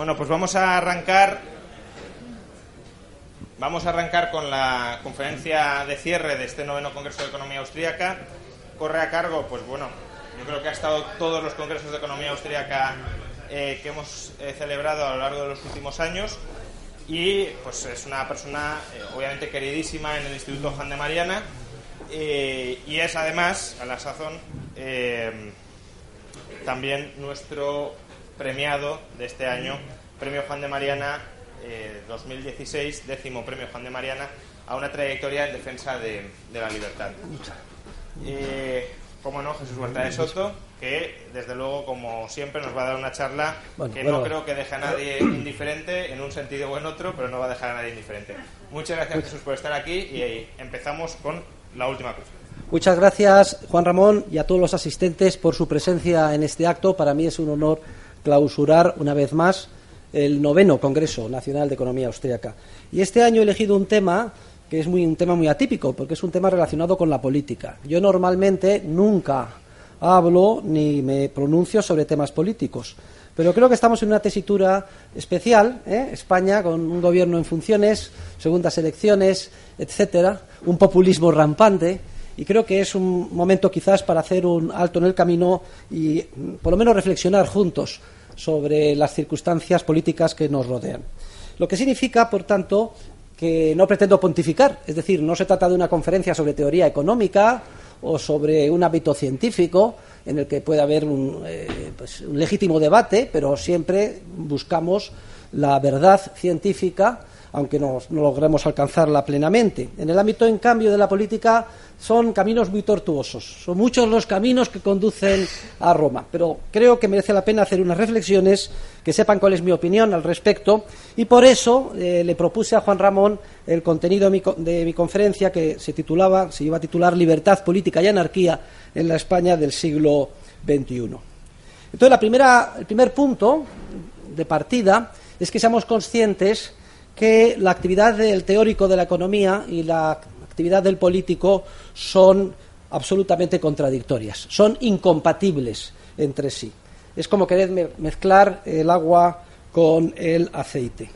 Bueno, pues vamos a arrancar. Vamos a arrancar con la conferencia de cierre de este noveno Congreso de Economía Austríaca. Corre a cargo, pues bueno, yo creo que ha estado todos los congresos de economía austríaca eh, que hemos eh, celebrado a lo largo de los últimos años y pues es una persona eh, obviamente queridísima en el Instituto Juan de Mariana y es además, a la sazón, también nuestro premiado de este año, Premio Juan de Mariana 2016, décimo Premio Juan de Mariana, a una trayectoria en defensa de, de la libertad. Eh, como no, Jesús Huerta de Soto, que desde luego, como siempre, nos va a dar una charla que no creo que deje a nadie indiferente en un sentido o en otro, pero no va a dejar a nadie indiferente. Muchas gracias, Jesús, por estar aquí y empezamos con la última cosa. Muchas gracias, Juan Ramón, y a todos los asistentes por su presencia en este acto. Para mí es un honor clausurar una vez más el noveno Congreso Nacional de Economía Austríaca. Y este año he elegido un tema que es muy, un tema muy atípico, porque es un tema relacionado con la política. Yo normalmente nunca hablo ni me pronuncio sobre temas políticos, pero creo que estamos en una tesitura especial, ¿eh? España con un gobierno en funciones, segundas elecciones, etcétera, un populismo rampante, y creo que es un momento quizás para hacer un alto en el camino y por lo menos reflexionar juntos sobre las circunstancias políticas que nos rodean. Lo que significa, por tanto, que no pretendo pontificar, es decir, no se trata de una conferencia sobre teoría económica o sobre un hábito científico en el que puede haber un, eh, pues, un legítimo debate, pero siempre buscamos la verdad científica aunque no, logremos alcanzarla plenamente. En el ámbito, en cambio, de la política son caminos muy tortuosos. Son muchos los caminos que conducen a Roma. Pero creo que merece la pena hacer unas reflexiones, que sepan cuál es mi opinión al respecto. Y por eso eh, le propuse a Juan Ramón el contenido de mi, conferencia, que se titulaba, se iba a titular Libertad, Política y Anarquía en la España del siglo XXI. Entonces, el primer punto de partida es que seamos conscientes que la actividad del teórico de la economía y la actividad del político son absolutamente contradictorias, son incompatibles entre sí. Es como querer mezclar el agua con el aceite.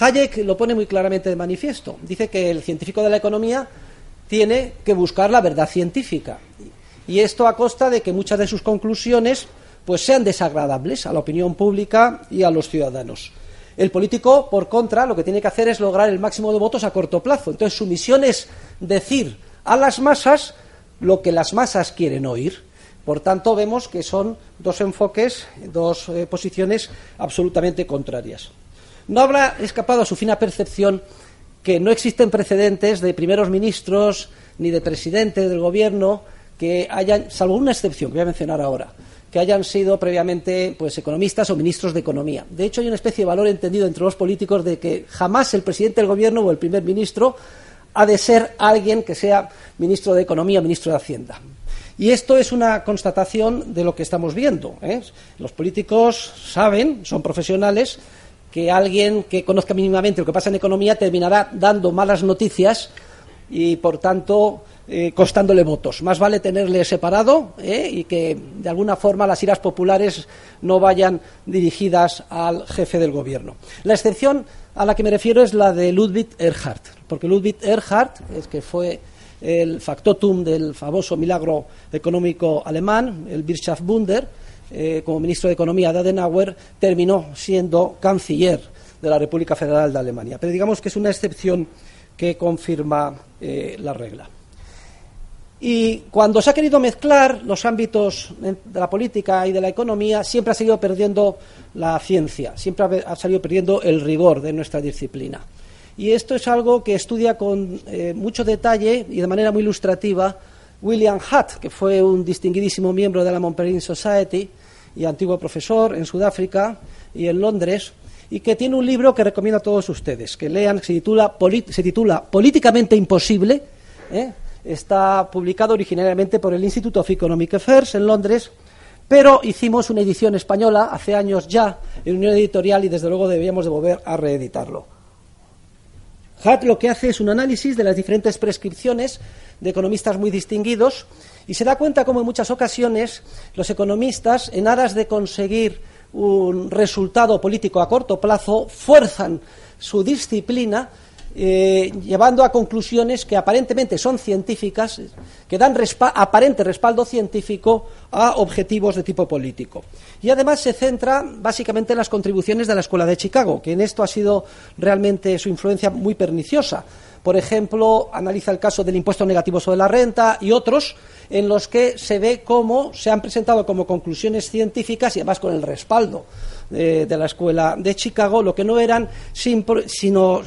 Hayek lo pone muy claramente de manifiesto. Dice que el científico de la economía tiene que buscar la verdad científica. Y esto a costa de que muchas de sus conclusiones pues sean desagradables a la opinión pública y a los ciudadanos. El político, por contra, lo que tiene que hacer es lograr el máximo de votos a corto plazo. Entonces, su misión es decir a las masas lo que las masas quieren oír. Por tanto, vemos que son dos enfoques, dos eh, posiciones absolutamente contrarias. No habrá escapado a su fina percepción que no existen precedentes de primeros ministros ni de presidentes del gobierno que hayan, salvo una excepción que voy a mencionar ahora, que hayan sido previamente pues, economistas o ministros de economía. De hecho, hay una especie de valor entendido entre los políticos de que jamás el presidente del gobierno o el primer ministro ha de ser alguien que sea ministro de Economía o ministro de Hacienda. Y esto es una constatación de lo que estamos viendo. ¿eh? Los políticos saben, son profesionales, que alguien que conozca mínimamente lo que pasa en economía terminará dando malas noticias y, por tanto, eh, costándole votos. Más vale tenerle separado eh, y que de alguna forma las iras populares no vayan dirigidas al jefe del gobierno. La excepción a la que me refiero es la de Ludwig Erhard, porque Ludwig Erhard, es que fue el factotum del famoso milagro económico alemán, el Wirtschaftswunder, eh, como ministro de Economía de Adenauer, terminó siendo canciller de la República Federal de Alemania. Pero digamos que es una excepción que confirma la regla. Y cuando se ha querido mezclar los ámbitos de la política y de la economía, siempre ha seguido perdiendo la ciencia, siempre ha salido perdiendo el rigor de nuestra disciplina. Y esto es algo que estudia con eh, mucho detalle y de manera muy ilustrativa William Hutt, que fue un distinguidísimo miembro de la Montpellier Society y antiguo profesor en Sudáfrica y en Londres, y que tiene un libro que recomiendo a todos ustedes, que lean, se titula, se titula Políticamente Imposible. ¿eh? Está publicado originariamente por el Institute of Economic Affairs en Londres, pero hicimos una edición española hace años ya en Unión Editorial y desde luego debíamos de volver a reeditarlo. Hart lo que hace es un análisis de las diferentes prescripciones de economistas muy distinguidos y se da cuenta como en muchas ocasiones los economistas, en aras de conseguir un resultado político a corto plazo, fuerzan su disciplina eh, llevando a conclusiones que aparentemente son científicas, que dan aparente respaldo científico a objetivos de tipo político. Y además se centra básicamente en las contribuciones de la Escuela de Chicago, que en esto ha sido realmente su influencia muy perniciosa. Por ejemplo, analiza el caso del impuesto negativo sobre la renta y otros en los que se ve cómo se han presentado como conclusiones científicas y además con el respaldo de, la Escuela de Chicago, lo que no eran sino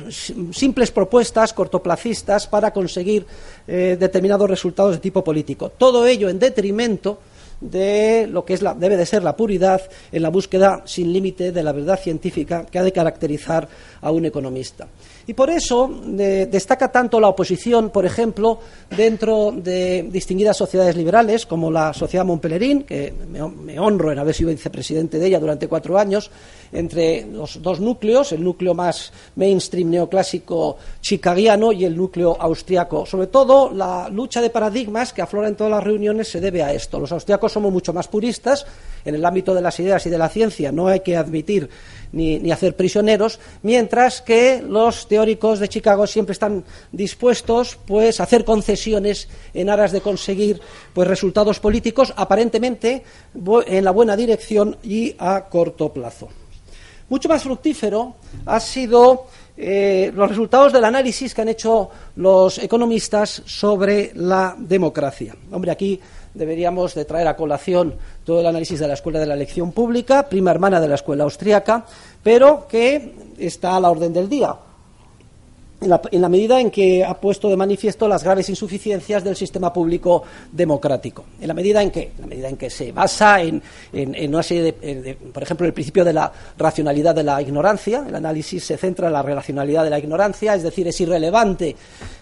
simples propuestas cortoplacistas para conseguir eh, determinados resultados de tipo político. Todo ello en detrimento de lo que es la, debe de ser la puridad en la búsqueda sin límite de la verdad científica que ha de caracterizar a un economista. Y por eso destaca tanto la oposición, por ejemplo, dentro de distinguidas sociedades liberales, como la Sociedad Montpellerín, que me, honro en haber sido vicepresidente de ella durante cuatro años, entre los dos núcleos, el núcleo más mainstream neoclásico chicagiano y el núcleo austriaco. Sobre todo, la lucha de paradigmas que aflora en todas las reuniones se debe a esto. Los austriacos somos mucho más puristas en el ámbito de las ideas y de la ciencia, no hay que admitir ni, hacer prisioneros, mientras que los teóricos de Chicago siempre están dispuestos pues, a hacer concesiones en aras de conseguir pues, resultados políticos aparentemente en la buena dirección y a corto plazo. Mucho más fructífero ha sido eh, los resultados del análisis que han hecho los economistas sobre la democracia. Hombre, aquí deberíamos de traer a colación todo el análisis de la Escuela de la Elección Pública, prima hermana de la Escuela Austriaca, pero que está a la orden del día. En la, medida en que ha puesto de manifiesto las graves insuficiencias del sistema público democrático. En la medida en que, la medida en que se basa en, una serie de, por ejemplo, el principio de la racionalidad de la ignorancia. El análisis se centra en la racionalidad de la ignorancia, es decir, es irrelevante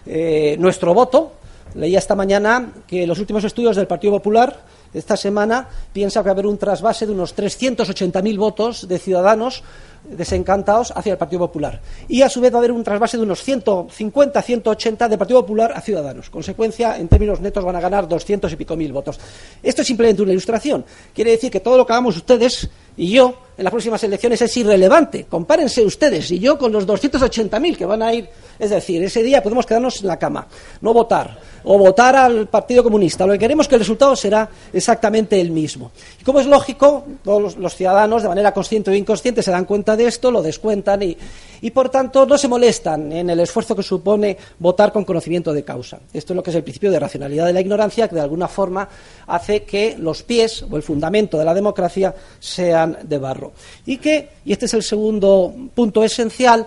eh, nuestro voto, Leía esta mañana que los últimos estudios del Partido Popular esta semana piensa que va a haber un trasvase de unos 380.000 votos de ciudadanos desencantados hacia el Partido Popular. Y a su vez va a haber un trasvase de unos 150, 180 del Partido Popular a Ciudadanos. Consecuencia, en términos netos van a ganar 200 y pico mil votos. Esto es simplemente una ilustración. Quiere decir que todo lo que hagamos ustedes y yo en las próximas elecciones es irrelevante. Compárense ustedes y yo con los 280.000 que van a ir. Es decir, ese día podemos quedarnos en la cama, no votar o votar al Partido Comunista. Lo que queremos es que el resultado será exactamente el mismo. Y como es lógico, todos los, ciudadanos, de manera consciente o inconsciente, se dan cuenta de esto, lo descuentan y, y, por tanto, no se molestan en el esfuerzo que supone votar con conocimiento de causa. Esto es lo que es el principio de racionalidad de la ignorancia, que de alguna forma hace que los pies o el fundamento de la democracia sean de barro. Y que, y este es el segundo punto esencial,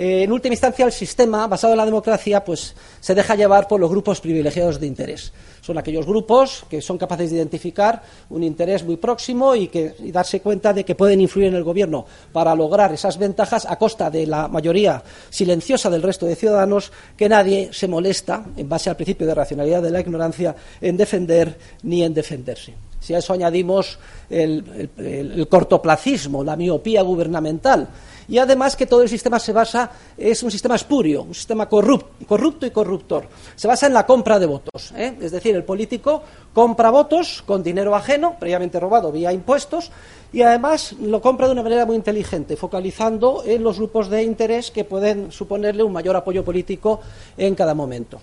eh, en última instancia, el sistema basado en la democracia pues, se deja llevar por los grupos privilegiados de interés. Son aquellos grupos que son capaces de identificar un interés muy próximo y, que, darse cuenta de que pueden influir en el gobierno para lograr esas ventajas a costa de la mayoría silenciosa del resto de ciudadanos que nadie se molesta, en base al principio de racionalidad de la ignorancia, en defender ni en defenderse. Si a eso añadimos el cortoplacismo, la miopía gubernamental, y además que todo el sistema se basa, es un sistema espurio, un sistema corrupto, y corruptor. Se basa en la compra de votos, ¿eh? es decir, el político compra votos con dinero ajeno, previamente robado vía impuestos, y además lo compra de una manera muy inteligente, focalizando en los grupos de interés que pueden suponerle un mayor apoyo político en cada momento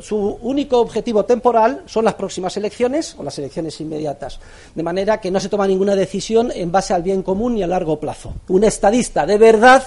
su único objetivo temporal son las próximas elecciones o las elecciones inmediatas, de manera que no se toma ninguna decisión en base al bien común y a largo plazo. Un estadista de verdad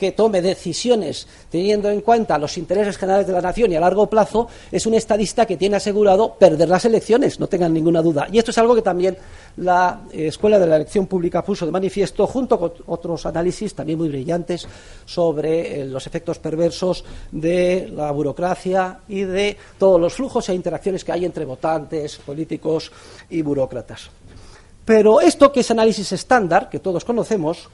que tome decisiones teniendo en cuenta los intereses generales de la nación y a largo plazo es un estadista que tiene asegurado perder las elecciones, no tengan ninguna duda. Y esto es algo que también la eh, Escuela de la Elección Pública puso de manifiesto, junto con otros análisis también muy brillantes sobre eh, los efectos perversos de la burocracia y de todos los flujos e interacciones que hay entre votantes, políticos y burócratas. Pero esto que es análisis estándar, que todos conocemos,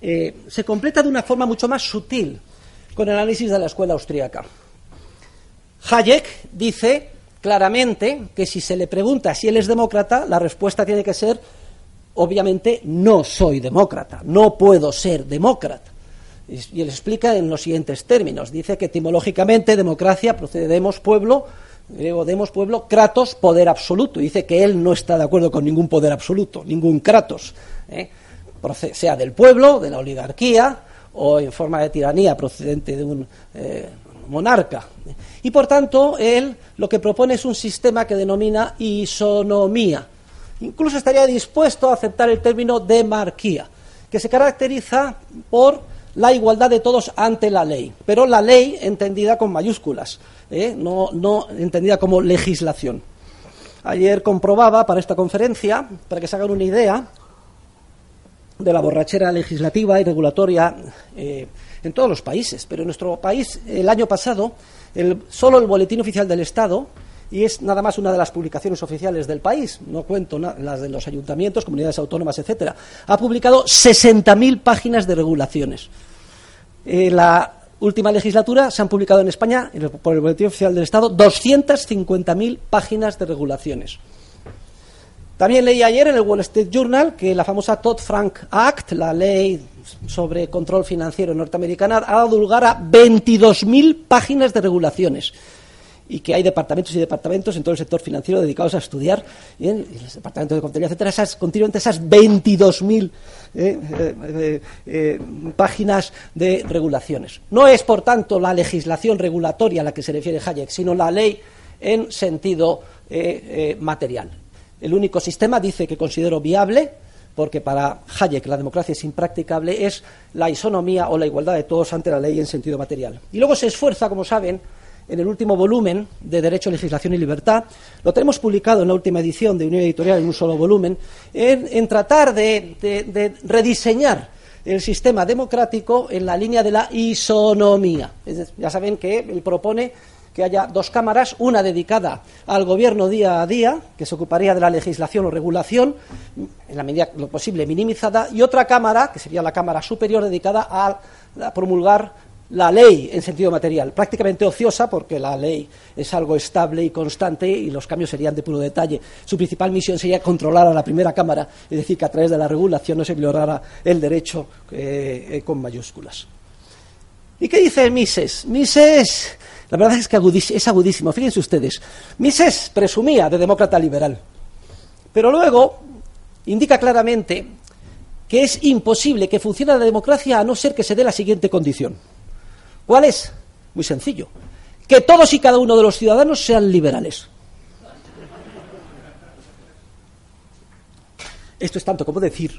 eh, se completa de una forma mucho más sutil con el análisis de la escuela austríaca. Hayek dice claramente que si se le pregunta si él es demócrata, la respuesta tiene que ser, obviamente, no soy demócrata, no puedo ser demócrata. Y él explica en los siguientes términos. Dice que etimológicamente democracia procede de pueblo, griego demos, pueblo, kratos, poder absoluto. Dice que él no está de acuerdo con ningún poder absoluto, ningún kratos, ¿eh? Sea del pueblo, de la oligarquía o en forma de tiranía procedente de un eh, monarca. Y por tanto, él lo que propone es un sistema que denomina isonomía. Incluso estaría dispuesto a aceptar el término demarquía, que se caracteriza por la igualdad de todos ante la ley, pero la ley entendida con mayúsculas, ¿eh? no, no entendida como legislación. Ayer comprobaba para esta conferencia, para que se hagan una idea de la borrachera legislativa y regulatoria eh, en todos los países, pero en nuestro país el año pasado solo el Boletín Oficial del Estado y es nada más una de las publicaciones oficiales del país, no cuento las de los ayuntamientos, comunidades autónomas, etcétera, ha publicado 60.000 páginas de regulaciones. En la última legislatura se han publicado en España, por el Boletín Oficial del Estado, 250.000 páginas de regulaciones. También leí ayer en el Wall Street Journal que la famosa Todd-Frank Act, la ley sobre control financiero norteamericana, ha dado lugar a 22.000 páginas de regulaciones y que hay departamentos y departamentos en todo el sector financiero dedicados a estudiar, y en los departamentos de contabilidad, etcétera, esas, continuamente esas 22.000 eh, eh, eh, páginas de regulaciones. No es, por tanto, la legislación regulatoria a la que se refiere Hayek, sino la ley en sentido material. El único sistema, dice, que considero viable, porque para Hayek la democracia es impracticable, es la isonomía o la igualdad de todos ante la ley en sentido material. Y luego se esfuerza, como saben, en el último volumen de Derecho, Legislación y Libertad, lo tenemos publicado en la última edición de Unión Editorial en un solo volumen, en, tratar de, rediseñar el sistema democrático en la línea de la isonomía. ya saben que él propone que haya dos cámaras, una dedicada al gobierno día a día, que se ocuparía de la legislación o regulación, en la medida lo posible minimizada, y otra cámara, que sería la Cámara Superior, dedicada a promulgar la ley en sentido material, prácticamente ociosa porque la ley es algo estable y constante y los cambios serían de puro detalle. Su principal misión sería controlar a la primera Cámara, es decir, que a través de la regulación no se violara el derecho eh, eh, con mayúsculas. ¿Y qué dice Mises? Mises, la verdad es que es agudísimo. Fíjense ustedes, Mises presumía de demócrata liberal, pero luego indica claramente que es imposible que funcione la democracia a no ser que se dé la siguiente condición ¿Cuál es? Muy sencillo. Que todos y cada uno de los ciudadanos sean liberales. Esto es tanto como decir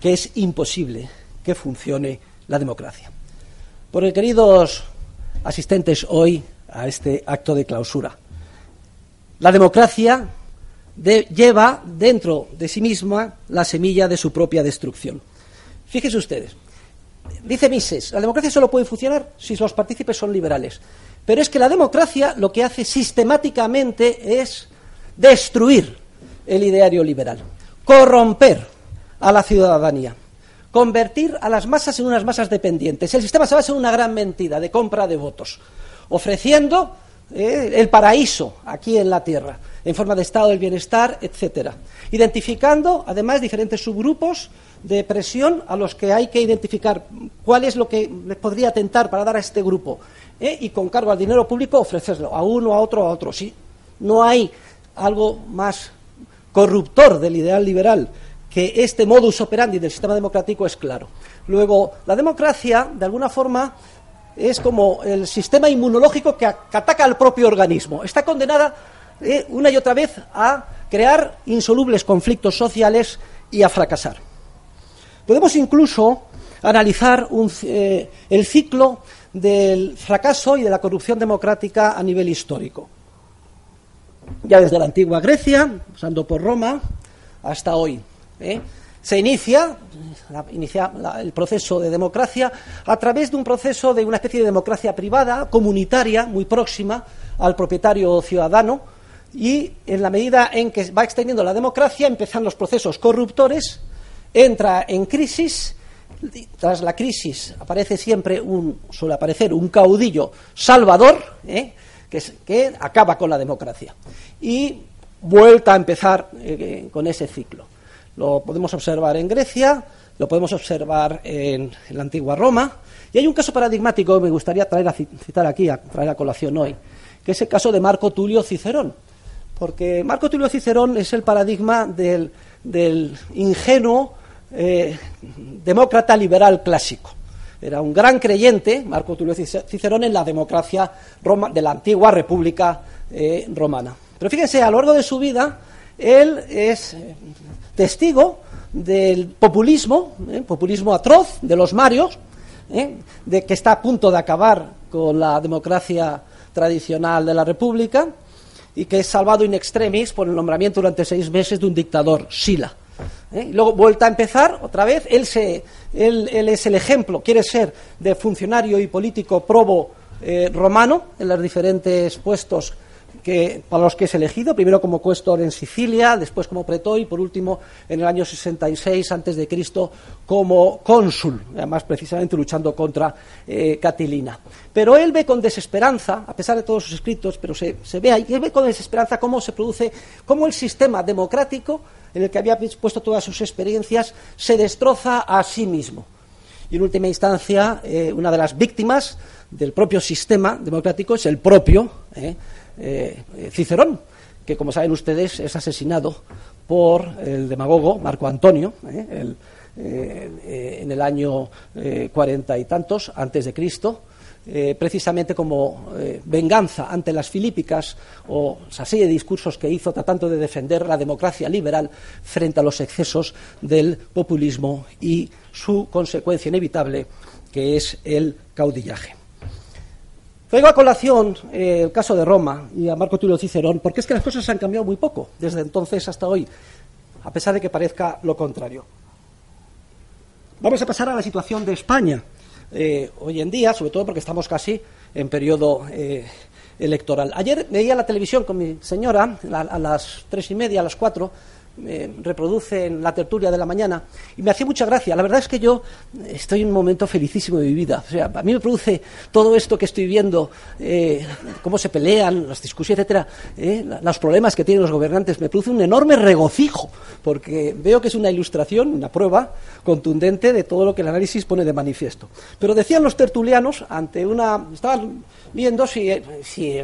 que es imposible que funcione la democracia. Porque, queridos asistentes hoy a este acto de clausura, la democracia lleva dentro de sí misma la semilla de su propia destrucción. Fíjense ustedes, dice Mises, la democracia solo puede funcionar si los partícipes son liberales. Pero es que la democracia lo que hace sistemáticamente es destruir el ideario liberal, corromper a la ciudadanía, convertir a las masas en unas masas dependientes. El sistema se basa en una gran mentira de compra de votos, ofreciendo eh, el paraíso aquí en la tierra, en forma de estado del bienestar, etcétera, identificando además diferentes subgrupos de presión a los que hay que identificar cuál es lo que les podría tentar para dar a este grupo ¿eh? y con cargo al dinero público ofrecerlo a uno, a otro, a otro. Sí, no hay algo más corruptor del ideal liberal que este modus operandi del sistema democrático es claro. Luego, la democracia, de alguna forma, es como el sistema inmunológico que, ataca al propio organismo. Está condenada ¿eh? una y otra vez a crear insolubles conflictos sociales y a fracasar. Podemos incluso analizar eh, el ciclo del fracaso y de la corrupción democrática a nivel histórico. Ya desde la antigua Grecia, pasando por Roma, hasta hoy. ¿Eh? Se inicia, el proceso de democracia a través de un proceso de una especie de democracia privada, comunitaria, muy próxima al propietario ciudadano, y en la medida en que va extendiendo la democracia empiezan los procesos corruptores entra en crisis, tras la crisis aparece siempre un, suele aparecer un caudillo salvador, ¿eh? que, acaba con la democracia. Y vuelta a empezar eh, con ese ciclo. Lo podemos observar en Grecia, lo podemos observar en, la antigua Roma, y hay un caso paradigmático que me gustaría traer a citar aquí, a traer a colación hoy, que es el caso de Marco Tulio Cicerón. Porque Marco Tulio Cicerón es el paradigma del, ingenuo eh, demócrata liberal clásico. Era un gran creyente, Marco Tulio Cicerón, en la democracia de la antigua República eh, Romana. Pero fíjense, a lo largo de su vida, él es eh, testigo del populismo, populismo atroz de los Marios, de que está a punto de acabar con la democracia tradicional de la República y que es salvado in extremis por el nombramiento durante seis meses de un dictador, Sila. ¿eh? Y luego vuelta a empezar otra vez. Él, se, él, es el ejemplo, quiere ser de funcionario y político probo eh, romano en los diferentes puestos que, para los que es elegido, primero como cuestor en Sicilia, después como pretor y por último en el año 66 antes de Cristo como cónsul, además precisamente luchando contra eh, Catilina. Pero él ve con desesperanza, a pesar de todos sus escritos, pero se, ve ahí, él ve con desesperanza cómo se produce, cómo el sistema democrático en el que había puesto todas sus experiencias se destroza a sí mismo. Y en última instancia, eh, una de las víctimas del propio sistema democrático es el propio eh, eh, Cicerón, que como saben ustedes es asesinado por el demagogo Marco Antonio eh, eh, en el año cuarenta y tantos antes de Cristo. precisamente como venganza ante las filípicas o esa serie de discursos que hizo tratando de defender la democracia liberal frente a los excesos del populismo y su consecuencia inevitable, que es el caudillaje. Traigo a colación eh, el caso de Roma y a Marco Tulio Cicerón, porque es que las cosas han cambiado muy poco desde entonces hasta hoy, a pesar de que parezca lo contrario. Vamos a pasar a la situación de España eh, hoy en día, sobre todo porque estamos casi en periodo eh, electoral. Ayer veía la televisión con mi señora a, las tres y media, a las cuatro, me reproduce en la tertulia de la mañana y me hacía mucha gracia. La verdad es que yo estoy en un momento felicísimo de mi vida. O sea, a mí me produce todo esto que estoy viendo, eh, cómo se pelean, las discusiones, etcétera, eh, los problemas que tienen los gobernantes, me produce un enorme regocijo, porque veo que es una ilustración, una prueba contundente de todo lo que el análisis pone de manifiesto. Pero decían los tertulianos, ante una. estaban viendo si, si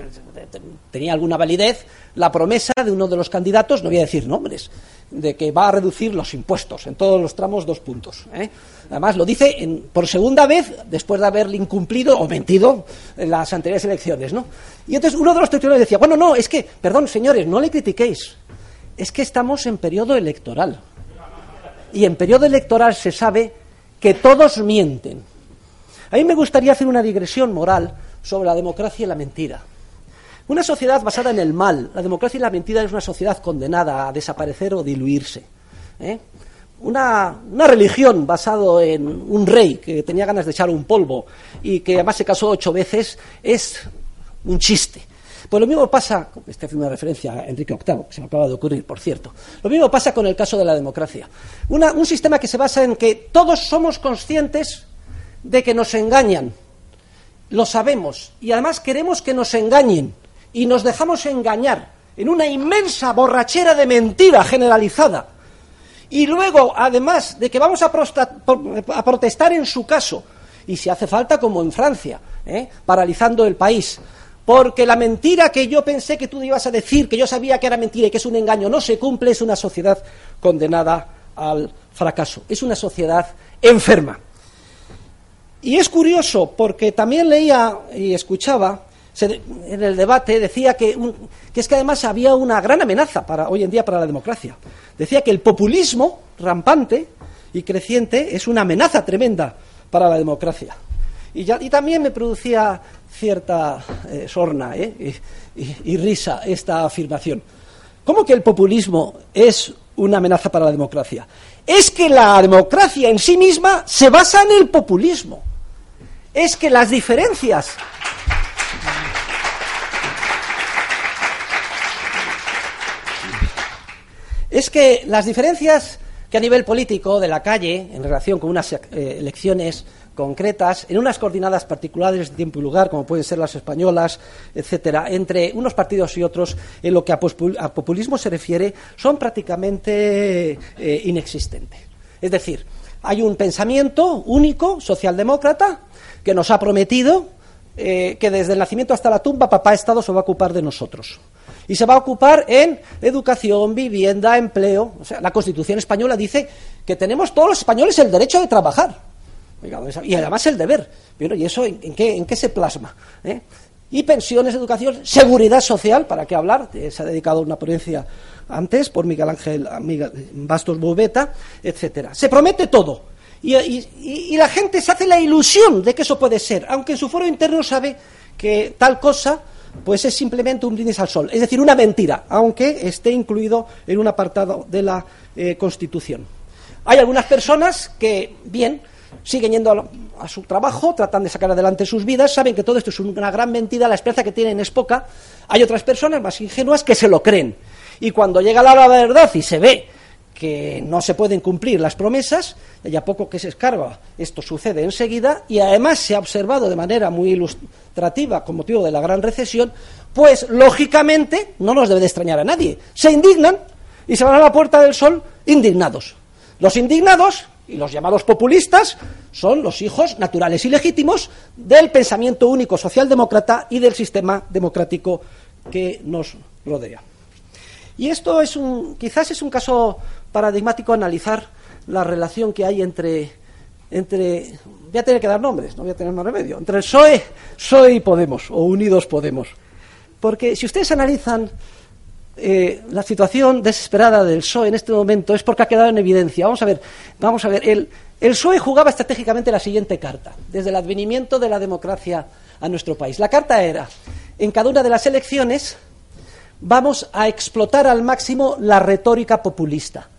tenía alguna validez la promesa de uno de los candidatos, no voy a decir nombres, de que va a reducir los impuestos en todos los tramos dos puntos. ¿eh? Además, lo dice por segunda vez después de haberle incumplido o mentido en las anteriores elecciones. ¿no? Y entonces uno de los titulares decía, bueno, no, es que, perdón, señores, no le critiquéis, es que estamos en periodo electoral. Y en periodo electoral se sabe que todos mienten. A mí me gustaría hacer una digresión moral sobre la democracia y la mentira. Una sociedad basada en el mal, la democracia y la mentira es una sociedad condenada a desaparecer o diluirse. ¿eh? Una, religión basada en un rey que tenía ganas de echar un polvo y que además se casó ocho veces es un chiste. Pues lo mismo pasa, esta es una referencia a Enrique VIII, que se me acaba de ocurrir, por cierto. Lo mismo pasa con el caso de la democracia. un sistema que se basa en que todos somos conscientes de que nos engañan. Lo sabemos. Y además queremos que nos engañen y nos dejamos engañar en una inmensa borrachera de mentira generalizada. Y luego, además de que vamos a, protestar en su caso, y si hace falta, como en Francia, ¿eh? paralizando el país, porque la mentira que yo pensé que tú ibas a decir, que yo sabía que era mentira y que es un engaño, no se cumple, es una sociedad condenada al fracaso, es una sociedad enferma. Y es curioso porque también leía y escuchaba en el debate decía que, es que además había una gran amenaza para, hoy en día para la democracia. Decía que el populismo rampante y creciente es una amenaza tremenda para la democracia. Y, también me producía cierta eh, sorna eh, y, risa esta afirmación. ¿Cómo que el populismo es una amenaza para la democracia? Es que la democracia en sí misma se basa en el populismo. Es que las diferencias es que las diferencias que a nivel político de la calle, en relación con unas eh, elecciones concretas, en unas coordinadas particulares de tiempo y lugar, como pueden ser las españolas, etcétera, entre unos partidos y otros, en lo que a, populismo se refiere, son prácticamente eh, inexistentes. Es decir, hay un pensamiento único, socialdemócrata, que nos ha prometido eh, que desde el nacimiento hasta la tumba papá Estado se va a ocupar de nosotros. Y se va a ocupar en educación, vivienda, empleo. O sea, la Constitución española dice que tenemos todos los españoles el derecho de trabajar. Y además el deber. ¿Y eso en, qué, en qué, se plasma? ¿Eh? Y pensiones, educación, seguridad social, ¿para qué hablar? Eh, se ha dedicado una ponencia antes por Miguel Ángel Bastos Bobeta, etcétera. Se promete todo. Y, la gente se hace la ilusión de que eso puede ser, aunque en su foro interno sabe que tal cosa pues es simplemente un brindis al sol, es decir, una mentira, aunque esté incluido en un apartado de la eh, Constitución. Hay algunas personas que, bien, siguen yendo a, a, su trabajo, tratan de sacar adelante sus vidas, saben que todo esto es una gran mentira, la esperanza que tienen es poca. Hay otras personas más ingenuas que se lo creen. Y cuando llega la verdad y se ve que no se pueden cumplir las promesas, y a poco que se escarba, esto sucede enseguida, y además se ha observado de manera muy ilustrativa con motivo de la gran recesión, pues lógicamente no nos debe de extrañar a nadie. Se indignan y se van a la puerta del sol indignados. Los indignados y los llamados populistas son los hijos naturales y legítimos del pensamiento único socialdemócrata y del sistema democrático que nos rodea. Y esto es un, quizás es un caso paradigmático analizar la relación que hay entre, entre voy a tener que dar nombres, no voy a tener más remedio, entre el PSOE, PSOE y Podemos, o Unidos Podemos. Porque si ustedes analizan eh, la situación desesperada del PSOE en este momento es porque ha quedado en evidencia. Vamos a ver, vamos a ver, el, el PSOE jugaba estratégicamente la siguiente carta, desde el advenimiento de la democracia a nuestro país. La carta era, en cada una de las elecciones vamos a explotar al máximo la retórica populista.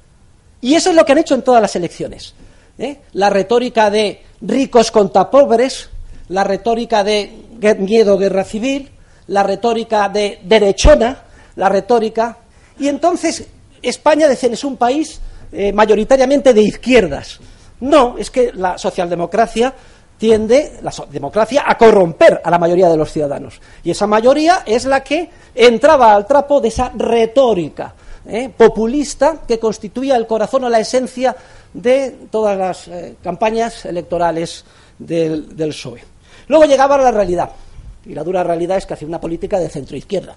Y eso es lo que han hecho en todas las elecciones. ¿eh? La retórica de ricos contra pobres, la retórica de miedo, guerra civil, la retórica de derechona, la retórica. Y entonces España es un país eh, mayoritariamente de izquierdas. No, es que la socialdemocracia tiende, la democracia, a corromper a la mayoría de los ciudadanos. Y esa mayoría es la que entraba al trapo de esa retórica ¿eh? populista que constituía el corazón o la esencia de todas las eh, campañas electorales del, del, PSOE. Luego llegaba la realidad, y la dura realidad es que hacía una política de centro-izquierda,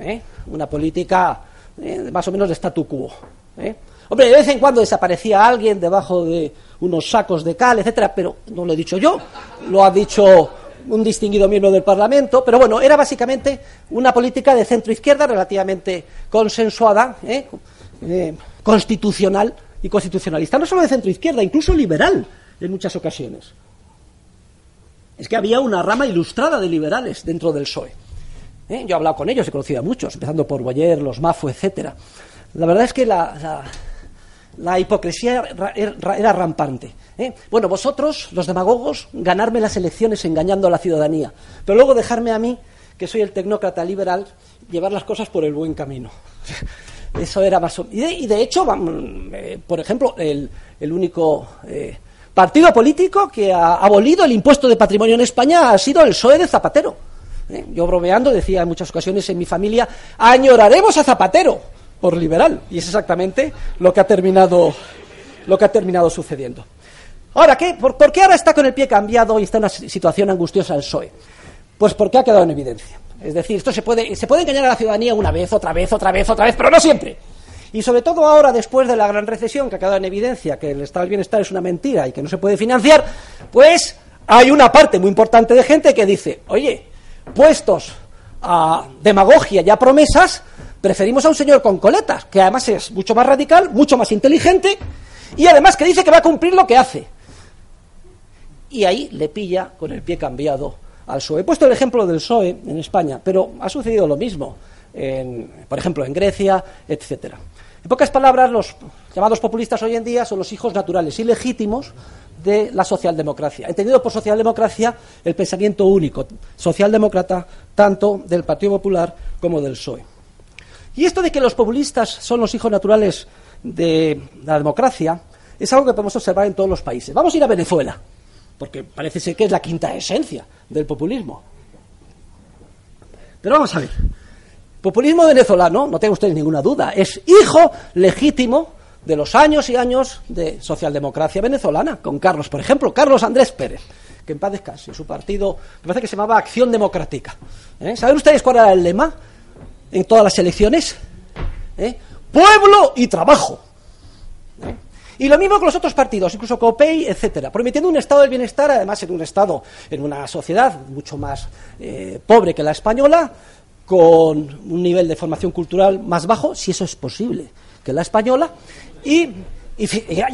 ¿eh? una política más o menos de statu quo. Hombre, de vez en cuando desaparecía alguien debajo de unos sacos de cal, etcétera, pero no lo he dicho yo, lo ha dicho un distinguido miembro del Parlamento, pero bueno, era básicamente una política de centro-izquierda relativamente consensuada, ¿eh? Eh, constitucional y constitucionalista, no solo de centro-izquierda, incluso liberal en muchas ocasiones. Es que había una rama ilustrada de liberales dentro del PSOE. ¿eh? Yo he hablado con ellos, he conocido a muchos, empezando por Boyer, los Mafo, etcétera. La verdad es que la la hipocresía era rampante. ¿eh? Bueno, vosotros, los demagogos, ganarme las elecciones engañando a la ciudadanía, pero luego dejarme a mí, que soy el tecnócrata liberal, llevar las cosas por el buen camino. Eso era más. Y de, y de hecho, eh, por ejemplo, el, único eh, partido político que ha abolido el impuesto de patrimonio en España ha sido el PSOE de Zapatero. Yo bromeando decía en muchas ocasiones en mi familia, añoraremos a Zapatero por liberal. Y es exactamente lo que ha terminado, lo que ha terminado sucediendo. Ahora, ¿qué? ¿Por, qué ahora está con el pie cambiado y está en una situación angustiosa el PSOE? Pues porque ha quedado en evidencia. Es decir, esto se puede, se puede engañar a la ciudadanía una vez, otra vez, otra vez, otra vez, pero no siempre. Y sobre todo ahora, después de la gran recesión que ha quedado en evidencia que el estado del bienestar es una mentira y que no se puede financiar, pues hay una parte muy importante de gente que dice, oye, puestos a demagogia y a promesas, Preferimos a un señor con coletas, que además es mucho más radical, mucho más inteligente, y además que dice que va a cumplir lo que hace. Y ahí le pilla con el pie cambiado al PSOE. He puesto el ejemplo del PSOE en España, pero ha sucedido lo mismo, por ejemplo, en Grecia, etcétera. En pocas palabras, los llamados populistas hoy en día son los hijos naturales y legítimos de la socialdemocracia. Entendido por socialdemocracia el pensamiento único, socialdemócrata, tanto del Partido Popular como del PSOE. Y esto de que los populistas son los hijos naturales de la democracia es algo que podemos observar en todos los países. Vamos a ir a Venezuela, porque parece ser que es la quinta esencia del populismo. Pero vamos a ver. Populismo venezolano, no tengo ustedes ninguna duda, es hijo legítimo de los años y años de socialdemocracia venezolana, con Carlos, por ejemplo, Carlos Andrés Pérez, que en paz descanse, su partido, me parece que se llamaba Acción Democrática. ¿Eh? ¿Saben ustedes cuál era el lema en todas las elecciones? ¿Eh? Pueblo y trabajo. ¿Eh? Y lo mismo con los otros partidos, incluso COPEI, etcétera, prometiendo un estado del bienestar, además en un estado, en una sociedad mucho más eh, pobre que la española, con un nivel de formación cultural más bajo, si eso es posible, que la española, y,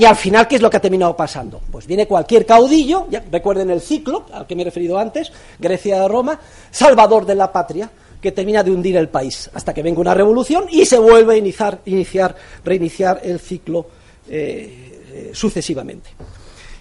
al final, ¿qué es lo que ha terminado pasando? Pues viene cualquier caudillo, recuerden el ciclo al que me he referido antes, Grecia Roma, salvador de la patria, que termina de hundir el país, hasta que venga una revolución y se vuelve a iniciar, iniciar reiniciar el ciclo eh, sucesivamente.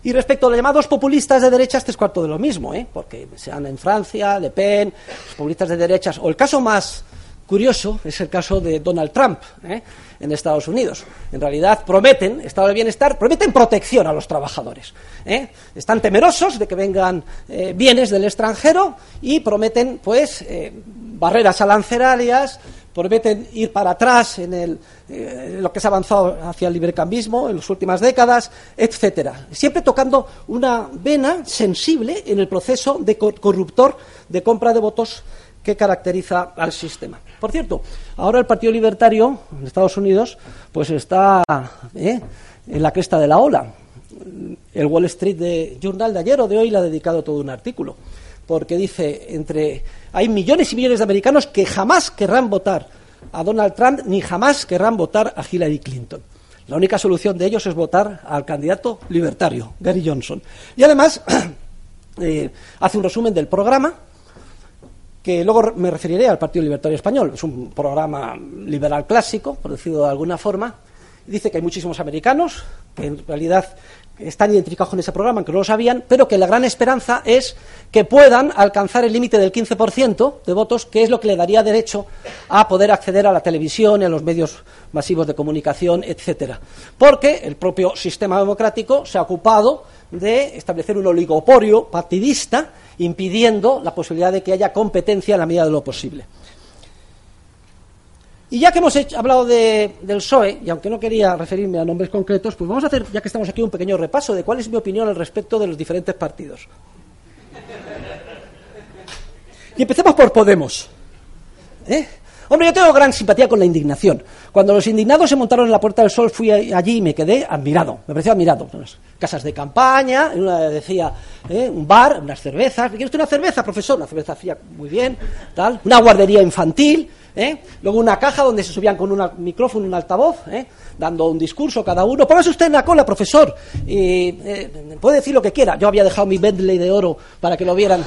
Y respecto a los llamados populistas de derecha, este es cuarto de lo mismo, ¿eh? porque sean en Francia, Le Pen, los populistas de derechas, o el caso más curioso es el caso de Donald Trump ¿eh? en Estados Unidos. En realidad prometen estado de bienestar, prometen protección a los trabajadores. ¿eh? Están temerosos de que vengan eh, bienes del extranjero y prometen, pues, barreras arancelarias, prometen ir para atrás en, lo que se ha avanzado hacia el libercambismo en las últimas décadas, etcétera. Siempre tocando una vena sensible en el proceso de corruptor de compra de votos que caracteriza al sistema. Por cierto, ahora el Partido Libertario en Estados Unidos pues está eh, en la cresta de la ola. El Wall Street Journal de ayer o de hoy le ha dedicado todo un artículo porque dice entre hay millones y millones de americanos que jamás querrán votar a Donald Trump ni jamás querrán votar a Hillary Clinton. La única solución de ellos es votar al candidato libertario, Gary Johnson. Y además eh, hace un resumen del programa, que luego me referiré al Partido Libertario Español. Es un programa liberal clásico, por decirlo de alguna forma. Dice que hay muchísimos americanos que en realidad están identificados con ese programa, aunque no lo sabían, pero que la gran esperanza es que puedan alcanzar el límite del 15% de votos, que es lo que le daría derecho a poder acceder a la televisión y a los medios masivos de comunicación, etcétera. Porque el propio sistema democrático se ha ocupado de establecer un oligopolio partidista, impidiendo la posibilidad de que haya competencia en la medida de lo posible. Y ya que hemos hablado del PSOE, y aunque no quería referirme a nombres concretos, pues vamos a hacer, ya que estamos aquí, un pequeño repaso de cuál es mi opinión al respecto de los diferentes partidos. Y empecemos por Podemos. ¿Eh? Hombre, yo tengo gran simpatía con la indignación. Cuando los indignados se montaron en la Puerta del Sol, fui allí y me quedé admirado. Me pareció admirado. casas de campaña, una decía ¿eh? un bar, unas cervezas. ¿Quiere usted una cerveza, profesor? Una cerveza hacía muy bien, tal. Una guardería infantil. ¿eh? Luego una caja donde se subían con un micrófono, un altavoz, ¿eh? dando un discurso cada uno. Póngase usted en la cola, profesor. Y, puede decir lo que quiera. Yo había dejado mi Bentley de oro para que lo vieran.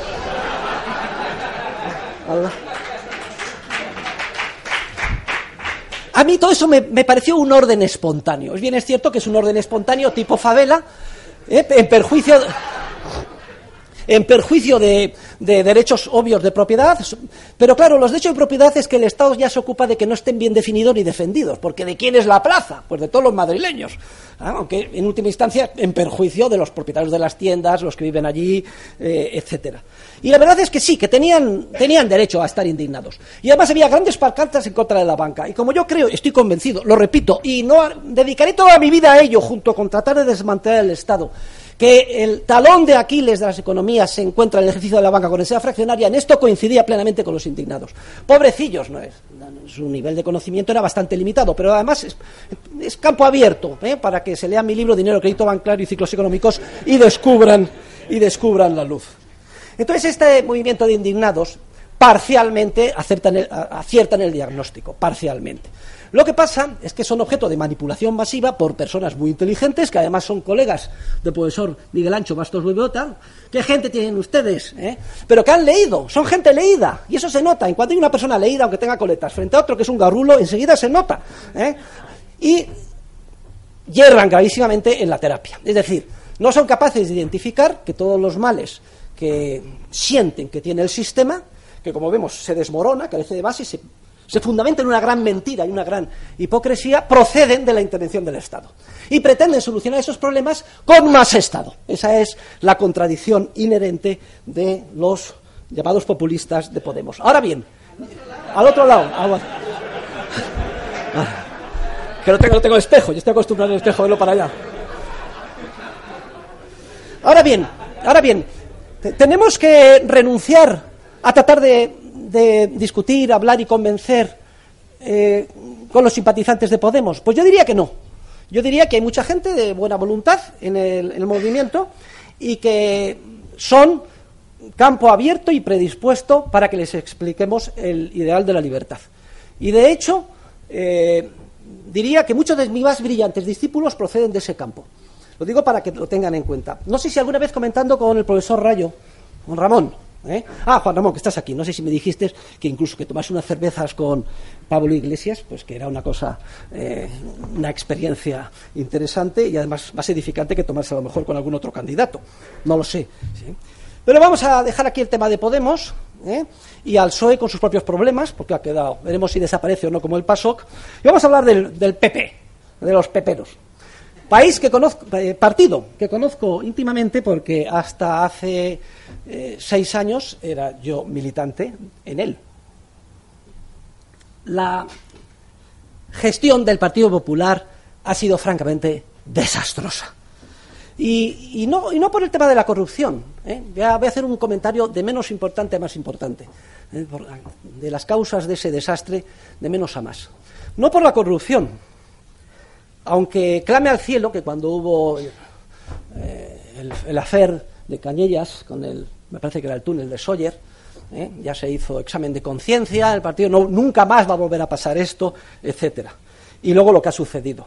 A mí todo eso me, pareció un orden espontáneo. Es bien es cierto que es un orden espontáneo tipo favela, ¿eh? en perjuicio en perjuicio de, derechos obvios de propiedad. Pero claro, los derechos de propiedad es que el Estado ya se ocupa de que no estén bien definidos ni defendidos. Porque ¿de quién es la plaza? Pues de todos los madrileños. ¿ah? Aunque en última instancia en perjuicio de los propietarios de las tiendas, los que viven allí, eh, etcétera. Y la verdad es que sí, que tenían, tenían derecho a estar indignados. Y además había grandes pancartas en contra de la banca. Y como yo creo, estoy convencido, lo repito, y no dedicaré toda mi vida a ello, junto con tratar de desmantelar el Estado, que el talón de Aquiles de las economías se encuentra en el ejercicio de la banca con esa fraccionaria, en esto coincidía plenamente con los indignados. Pobrecillos, ¿no es? Su nivel de conocimiento era bastante limitado, pero además es, campo abierto ¿eh? para que se lean mi libro Dinero, Crédito Bancario y Ciclos Económicos y descubran, y descubran la luz. Entonces, este movimiento de indignados parcialmente aciertan el, diagnóstico, parcialmente. Lo que pasa es que son objeto de manipulación masiva por personas muy inteligentes, que además son colegas del profesor Miguel Ancho Bastos Bebota. ¿Qué gente tienen ustedes? Eh? Pero que han leído, son gente leída, y eso se nota. En cuanto hay una persona leída, aunque tenga coletas, frente a otro que es un garrulo, enseguida se nota. ¿eh? Y yerran gravísimamente en la terapia. Es decir, no son capaces de identificar que todos los males que sienten que tiene el sistema, que como vemos se desmorona, carece de base y se, se fundamenta en una gran mentira y una gran hipocresía, proceden de la intervención del Estado. Y pretenden solucionar esos problemas con más Estado. Esa es la contradicción inherente de los llamados populistas de Podemos. Ahora bien, al otro lado. que no tengo, tengo espejo, yo estoy acostumbrado al espejo, verlo para allá. Ahora bien, ahora bien, Tenemos que renunciar a tratar de, discutir, hablar y convencer eh, con los simpatizantes de Podemos. Pues yo diría que no. Yo diría que hay mucha gente de buena voluntad en el movimiento y que son campo abierto y predispuesto para que les expliquemos el ideal de la libertad. Y de hecho, eh, diría que muchos de mis más brillantes discípulos proceden de ese campo. Lo digo para que lo tengan en cuenta. No sé si alguna vez comentando con el profesor Rayo, con Ramón, ¿eh? Ah, Juan Ramón, que estás aquí. No sé si me dijiste que incluso que tomas unas cervezas con Pablo Iglesias, pues que era una cosa, eh, una experiencia interesante y además más edificante que tomarse a lo mejor con algún otro candidato. No lo sé. Pero vamos a dejar aquí el tema de Podemos ¿eh? y al PSOE con sus propios problemas, porque ha quedado, veremos si desaparece o no como el PASOK. Y vamos a hablar del, PP, de los peperos. País que conozco, eh, partido que conozco íntimamente porque hasta hace eh, seis años era yo militante en él. La gestión del Partido Popular ha sido francamente desastrosa. Y, no, y no por el tema de la corrupción. ¿eh? Voy, a, hacer un comentario de menos importante a más importante. de las causas de ese desastre, de menos a más. No por la corrupción. Aunque clame al cielo que cuando hubo eh, el, el de Cañellas con el, me parece que era el túnel de Sawyer, ya se hizo examen de conciencia, el partido no, nunca más va a volver a pasar esto, etcétera. Y luego lo que ha sucedido.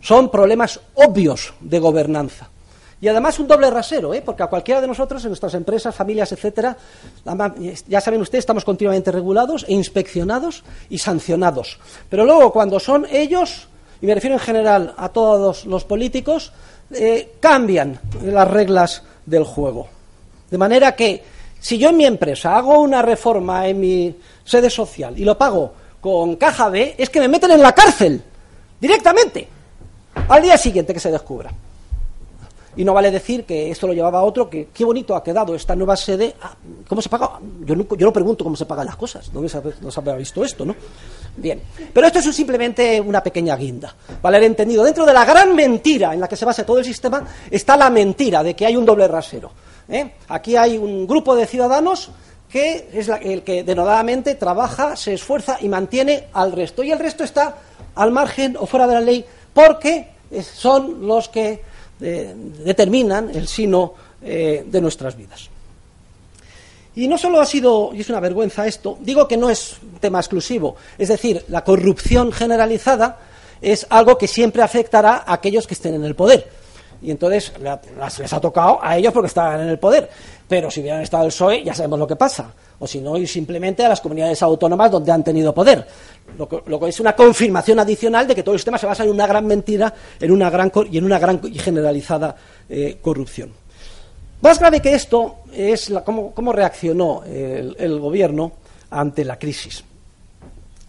Son problemas obvios de gobernanza. Y además un doble rasero, ¿eh? porque a cualquiera de nosotros, en nuestras empresas, familias, etcétera, ya saben ustedes, estamos continuamente regulados e inspeccionados y sancionados. Pero luego, cuando son ellos, y me refiero en general a todos los políticos, eh, cambian las reglas del juego. De manera que, si yo en mi empresa hago una reforma en mi sede social y lo pago con caja B, es que me meten en la cárcel, directamente al día siguiente que se descubra. Y no vale decir que esto lo llevaba a otro, que qué bonito ha quedado esta nueva sede. Ah, ¿Cómo se paga? Yo no, yo no pregunto cómo se pagan las cosas. No se, ha visto esto, ¿no? Bien. Pero esto es simplemente una pequeña guinda. Vale haber entendido. Dentro de la gran mentira en la que se basa todo el sistema está la mentira de que hay un doble rasero. ¿eh? Aquí hay un grupo de ciudadanos que es el que denodadamente trabaja, se esfuerza y mantiene al resto. Y el resto está al margen o fuera de la ley porque son los que eh, determinan el sino eh, de nuestras vidas. Y no solo ha sido, y es una vergüenza esto, digo que no es un tema exclusivo, es decir, la corrupción generalizada es algo que siempre afectará a aquellos que estén en el poder. Y entonces les ha tocado a ellos porque estaban en el poder. Pero si hubieran estado el PSOE, ya sabemos lo que pasa. O si no, y simplemente a las comunidades autónomas donde han tenido poder. Lo que, es una confirmación adicional de que todo el sistema se basa en una gran mentira en una gran, y en una gran y generalizada eh, corrupción. Más grave que esto es cómo, reaccionó el, gobierno ante la crisis.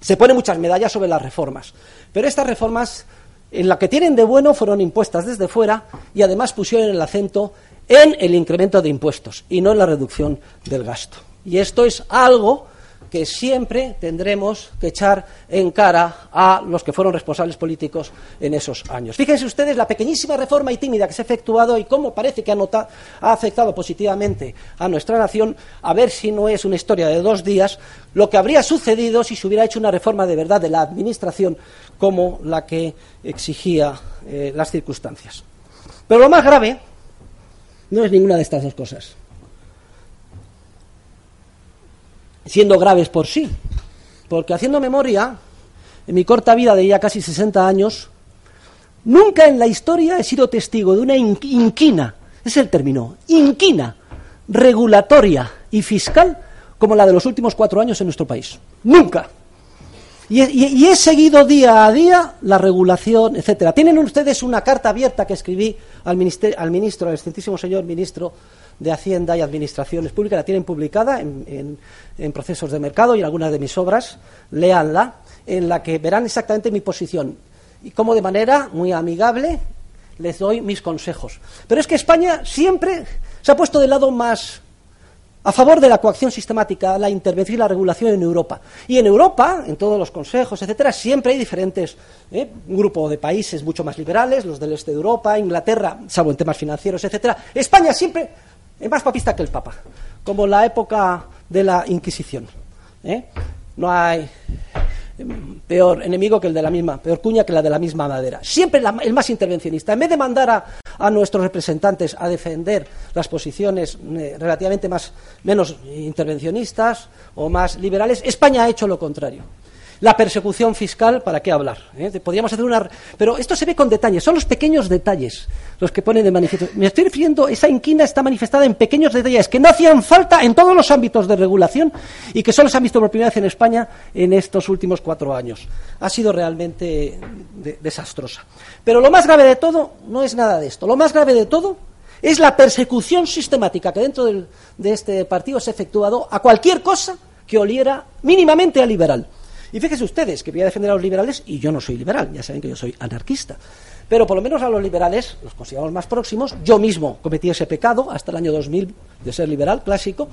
Se ponen muchas medallas sobre las reformas, pero estas reformas, en la que tienen de bueno, fueron impuestas desde fuera y además pusieron el acento en el incremento de impuestos y no en la reducción del gasto. Y esto es algo que siempre tendremos que echar en cara a los que fueron responsables políticos en esos años. Fíjense ustedes la pequeñísima reforma y tímida que se ha efectuado y cómo parece que ha, ha afectado positivamente a nuestra nación, a ver si no es una historia de dos días, lo que habría sucedido si se hubiera hecho una reforma de verdad de la Administración como la que exigía eh, las circunstancias. Pero lo más grave no es ninguna de estas dos cosas. Siendo graves por sí. Porque haciendo memoria, en mi corta vida de ya casi 60 años, nunca en la historia he sido testigo de una inquina, es el término, inquina, regulatoria y fiscal como la de los últimos cuatro años en nuestro país. Nunca. Y, he seguido día a día la regulación, etcétera. Tienen ustedes una carta abierta que escribí al, al ministro, al excelentísimo señor ministro de Hacienda y Administraciones Públicas, la tienen publicada en, procesos de mercado y en algunas de mis obras, léanla, en la que verán exactamente mi posición y cómo de manera muy amigable les doy mis consejos. Pero es que España siempre se ha puesto del lado más a favor de la coacción sistemática, la intervención y la regulación en Europa. Y en Europa, en todos los consejos, etcétera, siempre hay diferentes ¿eh? un grupo de países mucho más liberales, los del este de Europa, Inglaterra, salvo en temas financieros, etcétera. España siempre es más papista que el Papa, como la época de la Inquisición. ¿eh? No hay peor enemigo que el de la misma, peor cuña que la de la misma madera. Siempre el más intervencionista. En vez de mandar a, nuestros representantes a defender las posiciones eh, relativamente más, menos intervencionistas o más liberales, España ha hecho lo contrario. La persecución fiscal, ¿para qué hablar? ¿Eh? Podríamos hacer una. Pero esto se ve con detalles, son los pequeños detalles los que ponen de manifiesto. Me estoy refiriendo, esa inquina está manifestada en pequeños detalles que no hacían falta en todos los ámbitos de regulación y que solo se han visto por primera vez en España en estos últimos cuatro años. Ha sido realmente desastrosa. Pero lo más grave de todo no es nada de esto. Lo más grave de todo es la persecución sistemática que dentro de este partido se ha efectuado a cualquier cosa que oliera mínimamente a liberal. Y fíjense ustedes que voy a defender a los liberales y yo no soy liberal, ya saben que yo soy anarquista. Pero por lo menos a los liberales los consideramos más próximos. Yo mismo cometí ese pecado hasta el año 2000 de ser liberal clásico.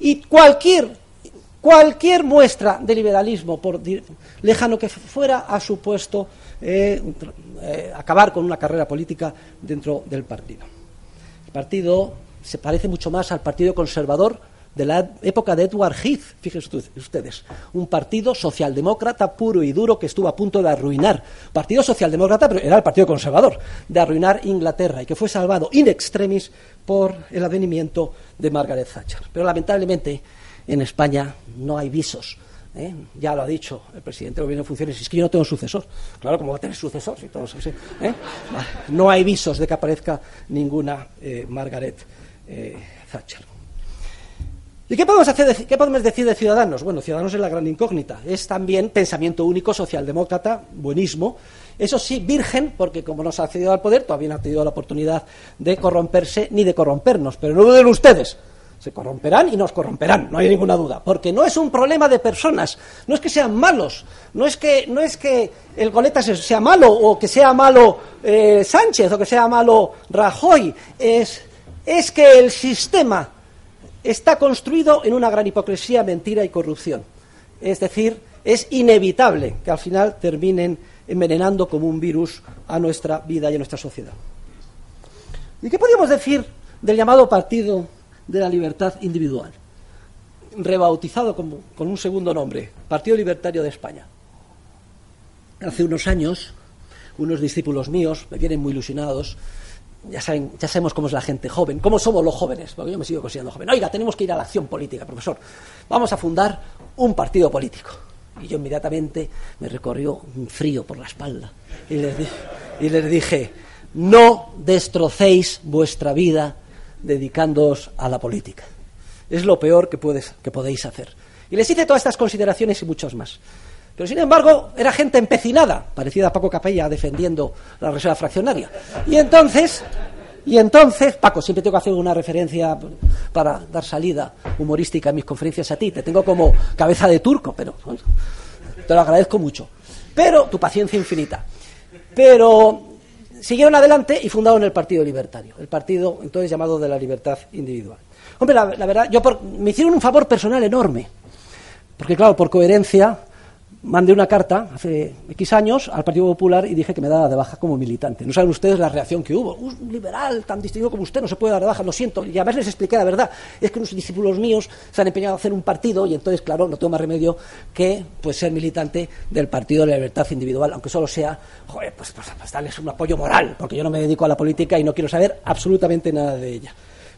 Y cualquier, cualquier muestra de liberalismo, por lejano que fuera, ha supuesto eh, eh, acabar con una carrera política dentro del partido. El partido se parece mucho más al Partido Conservador de la época de Edward Heath, fíjense ustedes, un partido socialdemócrata puro y duro que estuvo a punto de arruinar, partido socialdemócrata, pero era el partido conservador, de arruinar Inglaterra y que fue salvado in extremis por el advenimiento de Margaret Thatcher. Pero lamentablemente en España no hay visos. ¿eh? Ya lo ha dicho el presidente del gobierno de funciones, es que yo no tengo sucesor. Claro, ¿cómo va a tener sucesor? Si todos, ¿eh? No hay visos de que aparezca ninguna eh, Margaret Thatcher. ¿Y qué podemos, hacer, qué podemos decir de Ciudadanos? Bueno, Ciudadanos es la gran incógnita. Es también pensamiento único, socialdemócrata, buenismo. Eso sí, virgen, porque como no se ha accedido al poder, todavía no ha tenido la oportunidad de corromperse ni de corrompernos. Pero no duden ustedes, se corromperán y nos corromperán, no hay ninguna duda, porque no es un problema de personas, no es que sean malos, no es que, no es que el Goleta sea malo o que sea malo eh, Sánchez o que sea malo Rajoy, es, es que el sistema está construido en una gran hipocresía, mentira y corrupción. Es decir, es inevitable que al final terminen envenenando como un virus a nuestra vida y a nuestra sociedad. ¿Y qué podríamos decir del llamado Partido de la Libertad Individual? Rebautizado con un segundo nombre, Partido Libertario de España. Hace unos años, unos discípulos míos me vienen muy ilusionados ya, saben, ya sabemos cómo es la gente joven, cómo somos los jóvenes, porque yo me sigo considerando joven. Oiga, tenemos que ir a la acción política, profesor. Vamos a fundar un partido político. Y yo inmediatamente me recorrió un frío por la espalda y les, y les dije, no destrocéis vuestra vida dedicándoos a la política. Es lo peor que, puedes, que podéis hacer. Y les hice todas estas consideraciones y muchas más. Pero sin embargo, era gente empecinada, parecida a Paco Capella defendiendo la reserva fraccionaria. Y entonces, y entonces, Paco, siempre tengo que hacer una referencia para dar salida humorística en mis conferencias a ti. Te tengo como cabeza de turco, pero te lo agradezco mucho. Pero tu paciencia infinita. Pero siguieron adelante y fundaron el Partido Libertario, el partido entonces llamado de la libertad individual. Hombre, la, verdad, yo me hicieron un favor personal enorme, porque claro, por coherencia mandé una carta hace X años al Partido Popular y dije que me daba de baja como militante. No saben ustedes la reacción que hubo. Un liberal tan distinguido como usted no se puede dar de baja, lo siento. Y además les expliqué la verdad. Es que unos discípulos míos se han empeñado a hacer un partido y entonces, claro, no tengo más remedio que pues, ser militante del Partido de la Libertad Individual, aunque solo sea, joder, pues, pues, pues darles un apoyo moral, porque yo no me dedico a la política y no quiero saber absolutamente nada de ella.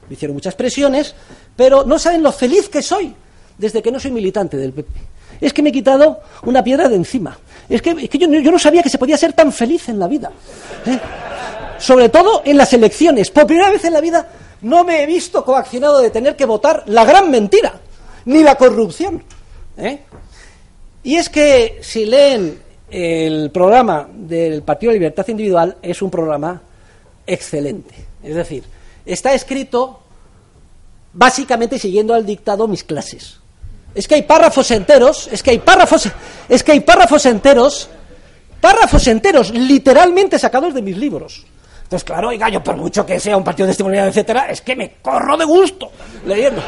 Me hicieron muchas presiones, pero no saben lo feliz que soy desde que no soy militante del PP es que me he quitado una piedra de encima. Es que, yo, no sabía que se podía ser tan feliz en la vida. ¿eh? Sobre todo en las elecciones. Por primera vez en la vida no me he visto coaccionado de tener que votar la gran mentira, ni la corrupción. ¿eh? Y es que si leen el programa del Partido de Libertad Individual, es un programa excelente. Es decir, está escrito básicamente siguiendo al dictado mis clases. Es que hay párrafos enteros, es que hay párrafos, es que hay párrafos enteros, párrafos enteros, literalmente sacados de mis libros. Entonces, claro, oiga, yo por mucho que sea un partido de estimulación, etcétera, es que me corro de gusto leyendo.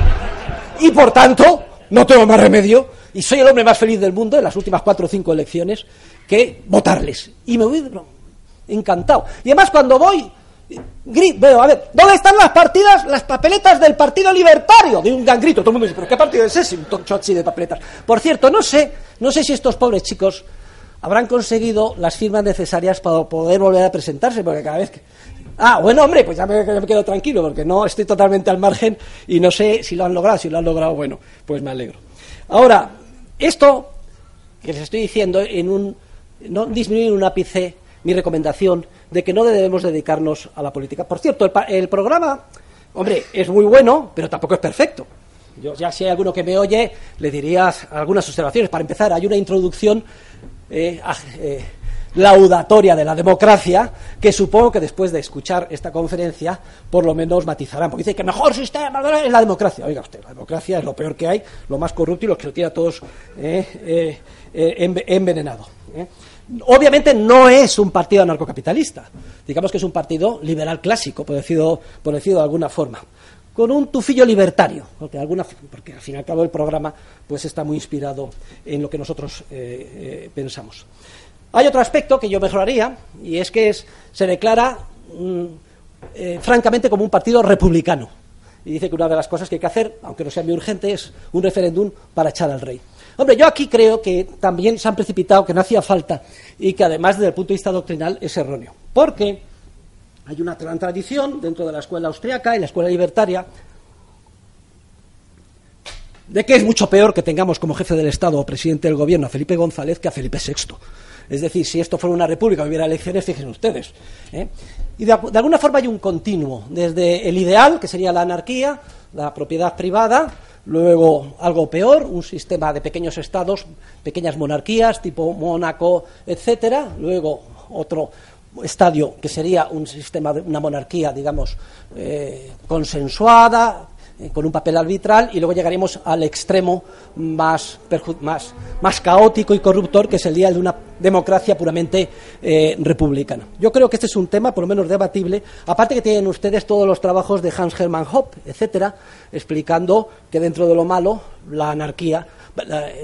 Y por tanto, no tengo más remedio, y soy el hombre más feliz del mundo en las últimas cuatro o cinco elecciones, que votarles. Y me voy encantado. Y además, cuando voy A ver, ¿dónde están las partidas, las papeletas del Partido Libertario? De un gran grito, todo el mundo dice, ¿pero qué partido es ese? Un tocho así de papeletas. Por cierto, no sé, no sé si estos pobres chicos habrán conseguido las firmas necesarias para poder volver a presentarse, porque cada vez que... Ah, bueno, hombre, pues ya me, me, quedo tranquilo, porque no estoy totalmente al margen y no sé si lo han logrado. Si lo han logrado, bueno, pues me alegro. Ahora, esto que les estoy diciendo, en un, no disminuir un ápice mi recomendación de que no debemos dedicarnos a la política. Por cierto, el, el programa, hombre, es muy bueno, pero tampoco es perfecto. Yo ya si hay alguno que me oye, le diría algunas observaciones. Para empezar, hay una introducción eh, eh, laudatoria de la democracia, que supongo que después de escuchar esta conferencia, por lo menos matizarán, porque dice que mejor sistema es la democracia. Oiga usted, la democracia es lo peor que hay, lo más corrupto y lo que lo tiene a todos eh, envenenado. Obviamente no es un partido anarcocapitalista, digamos que es un partido liberal clásico, por decirlo, de alguna forma con un tufillo libertario, porque al fin y al cabo el programa pues está muy inspirado en lo que nosotros eh, eh, pensamos. Hay otro aspecto que yo mejoraría, y es que se declara mm, eh, francamente como un partido republicano. Y dice que una de las cosas que hay que hacer, aunque no sea muy urgente, es un referéndum para echar al rey. Hombre, yo aquí creo que también se han precipitado, que no hacía falta, y que además desde el punto de vista doctrinal es erróneo. Porque hay una gran tradición dentro de la escuela austriaca y la escuela libertaria de que es mucho peor que tengamos como jefe del Estado o presidente del gobierno a Felipe González que a Felipe VI. Es decir, si esto fuera una república hubiera elecciones, fíjense ustedes. ¿eh? Y de, de, alguna forma hay un continuo, desde el ideal, que sería la anarquía, la propiedad privada, luego algo peor, un sistema de pequeños estados, pequeñas monarquías, tipo Mónaco, etcétera, luego otro estadio que sería un sistema de una monarquía, digamos, eh, consensuada, con un papel arbitral, y luego llegaremos al extremo más, más, más caótico y corruptor, que es el día de una democracia puramente eh, republicana. Yo creo que este es un tema, por lo menos, debatible, aparte que tienen ustedes todos los trabajos de Hans Hermann Hoppe, etcétera, explicando que dentro de lo malo, la anarquía,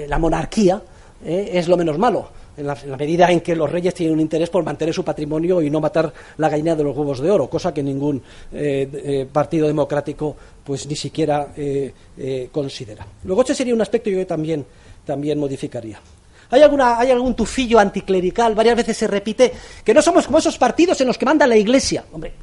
la, monarquía, es lo menos malo en la, medida en que los reyes tienen un interés por mantener su patrimonio y no matar la gallina de los huevos de oro, cosa que ningún eh, eh, partido democrático pues ni siquiera eh, considera. Luego, este sería un aspecto que yo también, también modificaría. ¿Hay, alguna, ¿Hay algún tufillo anticlerical? Varias veces se repite que no somos como esos partidos en los que manda la Iglesia. Hombre,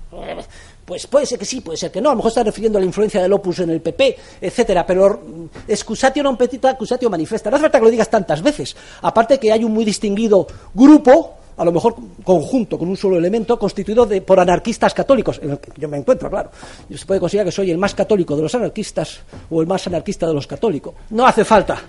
pues puede ser que sí, puede ser que no. A lo mejor está refiriendo a la influencia del Opus en el PP, etcétera. Pero excusatio non petita, accusatio manifesta. No hace falta que lo digas tantas veces. Aparte que hay un muy distinguido grupo, a lo mejor conjunto, con un solo elemento, constituido de, por anarquistas católicos, en el que yo me encuentro, claro. Se puede considerar que soy el más católico de los anarquistas o el más anarquista de los católicos. No hace falta,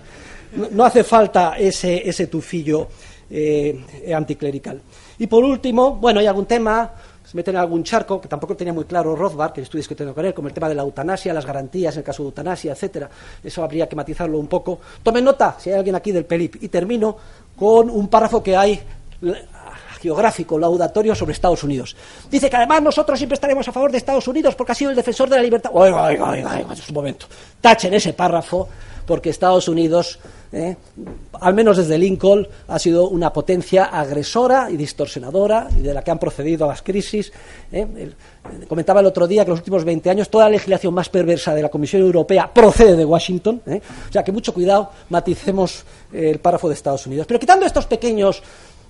no, hace falta ese, ese tufillo eh, anticlerical. Y por último, bueno, hay algún tema meten en algún charco, que tampoco tenía muy claro Rothbard, que estudios que tengo con él, como el tema de la eutanasia, las garantías en el caso de eutanasia, etcétera. Eso habría que matizarlo un poco. Tomen nota, si hay alguien aquí del PELIP. Y termino con un párrafo que hay geográfico, laudatorio sobre Estados Unidos. Dice que además nosotros siempre estaremos a favor de Estados Unidos porque ha sido el defensor de la libertad. Oiga, oiga, oiga, oiga, un momento. Tachen ese párrafo porque Estados Unidos ¿eh? al menos desde Lincoln, ha sido una potencia agresora y distorsionadora y de la que han procedido a las crisis. ¿eh? comentaba el otro día que en los últimos 20 años toda la legislación más perversa de la Comisión Europea procede de Washington. ¿eh? O sea que mucho cuidado, maticemos el párrafo de Estados Unidos. Pero quitando estos pequeños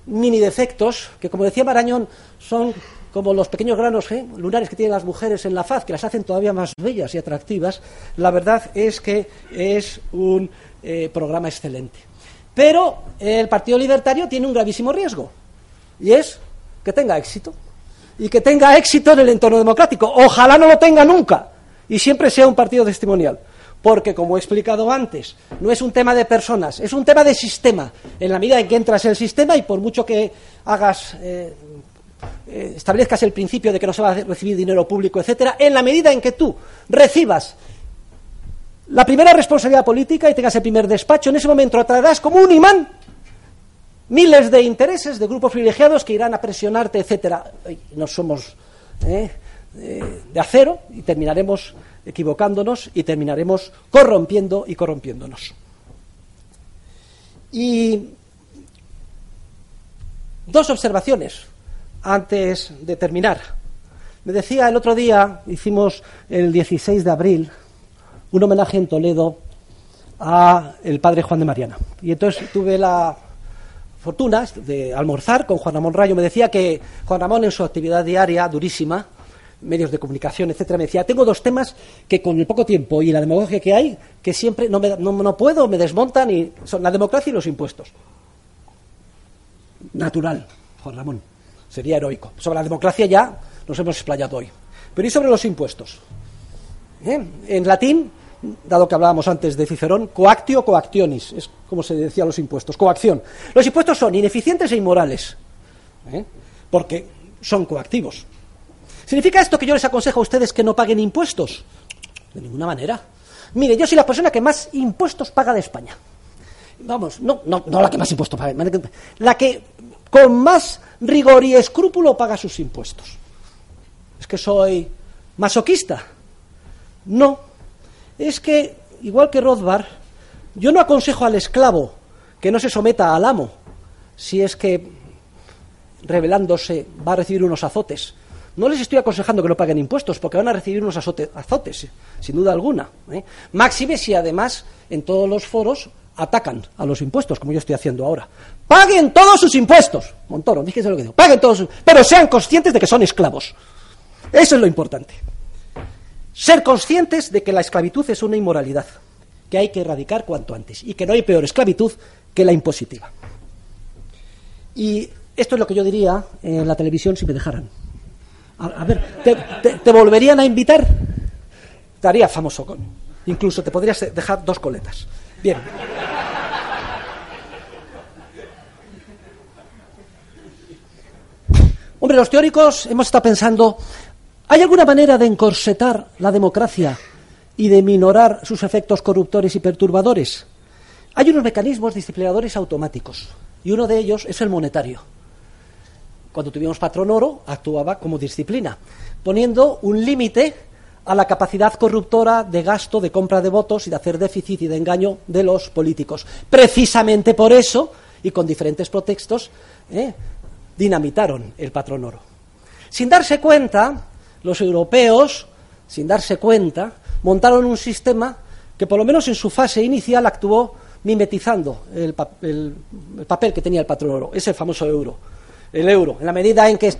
mini defectos, que como decía Marañón, son como los pequeños granos lunares que tienen las mujeres en la faz, que las hacen todavía más bellas y atractivas, la verdad es que es un eh, programa excelente. Pero el Partido Libertario tiene un gravísimo riesgo, y es que tenga éxito. Y que tenga éxito en el entorno democrático. Ojalá no lo tenga nunca, y siempre sea un partido testimonial. Porque, como he explicado antes, no es un tema de personas, es un tema de sistema. En la medida en que entras en el sistema y por mucho que hagas, eh, eh, establezcas el principio de que no se va a recibir dinero público, etcétera, en la medida en que tú recibas la primera responsabilidad política y tengas el primer despacho, en ese momento atraerás como un imán miles de intereses de grupos privilegiados que irán a presionarte, etcétera. No somos ¿eh? de acero y terminaremos equivocándonos y terminaremos corrompiendo y corrompiéndonos. Y dos observaciones antes de terminar. Me decía el otro día, hicimos el 16 de abril, un homenaje en Toledo a el padre Juan de Mariana. Y entonces tuve la fortuna de almorzar con Juan Ramón Rayo. Me decía que Juan Ramón en su actividad diaria, durísima, medios de comunicación, etcétera, me decía, tengo dos temas que con el poco tiempo y la demagogia que hay, que siempre no, me, no, puedo, me desmontan, y son la democracia y los impuestos. Natural, Juan Ramón, sería heroico. Sobre la democracia ya nos hemos explayado hoy. Pero ¿y sobre los impuestos? ¿Eh? En latín, dado que hablábamos antes de Cicerón, coactio coactionis, es como se decía los impuestos, coacción. Los impuestos son ineficientes e inmorales, ¿eh? porque son coactivos. ¿Significa esto que yo les aconsejo a ustedes que no paguen impuestos? De ninguna manera. Mire, yo soy la persona que más impuestos paga de España. Vamos, no, no, no la que más impuestos paga, la que con más rigor y escrúpulo paga sus impuestos. ¿Es que soy masoquista? No. Es que, igual que Rothbard, yo no aconsejo al esclavo que no se someta al amo si es que, revelándose, va a recibir unos azotes. No les estoy aconsejando que no paguen impuestos, porque van a recibir unos azotes, sin duda alguna. ¿eh? Máxime si además en todos los foros atacan a los impuestos, como yo estoy haciendo ahora. Paguen todos sus impuestos. Montoro, fíjense lo que digo. Paguen todos sus... Pero sean conscientes de que son esclavos. Eso es lo importante. Ser conscientes de que la esclavitud es una inmoralidad, que hay que erradicar cuanto antes, y que no hay peor esclavitud que la impositiva. Y esto es lo que yo diría en la televisión si me dejaran. A, ver, te, volverían a invitar? Estaría famoso con. Incluso te podrías dejar dos coletas. Bien. Hombre, los teóricos hemos estado pensando, ¿hay alguna manera de encorsetar la democracia y de minorar sus efectos corruptores y perturbadores? Hay unos mecanismos disciplinadores automáticos y uno de ellos es el monetario cuando tuvimos patrón oro, actuaba como disciplina, poniendo un límite a la capacidad corruptora de gasto, de compra de votos y de hacer déficit y de engaño de los políticos. Precisamente por eso, y con diferentes pretextos, ¿eh? dinamitaron el patrón oro. Sin darse cuenta, los europeos, sin darse cuenta, montaron un sistema que por lo menos en su fase inicial actuó mimetizando el, el papel que tenía el patrón oro, ese famoso euro el euro. En la medida en que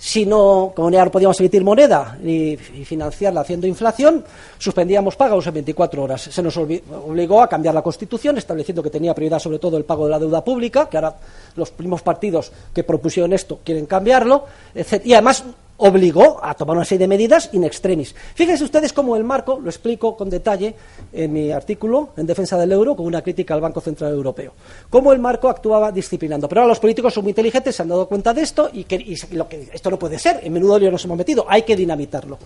si no, como ya no podíamos emitir moneda y, financiarla haciendo inflación, suspendíamos pagos en 24 horas. Se nos obligó a cambiar la Constitución, estableciendo que tenía prioridad sobre todo el pago de la deuda pública, que ahora los primos partidos que propusieron esto quieren cambiarlo, etc. y además obligó a tomar una serie de medidas in extremis. Fíjense ustedes cómo el marco, lo explico con detalle en mi artículo en defensa del euro, con una crítica al Banco Central Europeo, cómo el marco actuaba disciplinando. Pero ahora los políticos son muy inteligentes, se han dado cuenta de esto y que, lo que esto no puede ser, en menudo lío nos hemos metido, hay que dinamitarlo.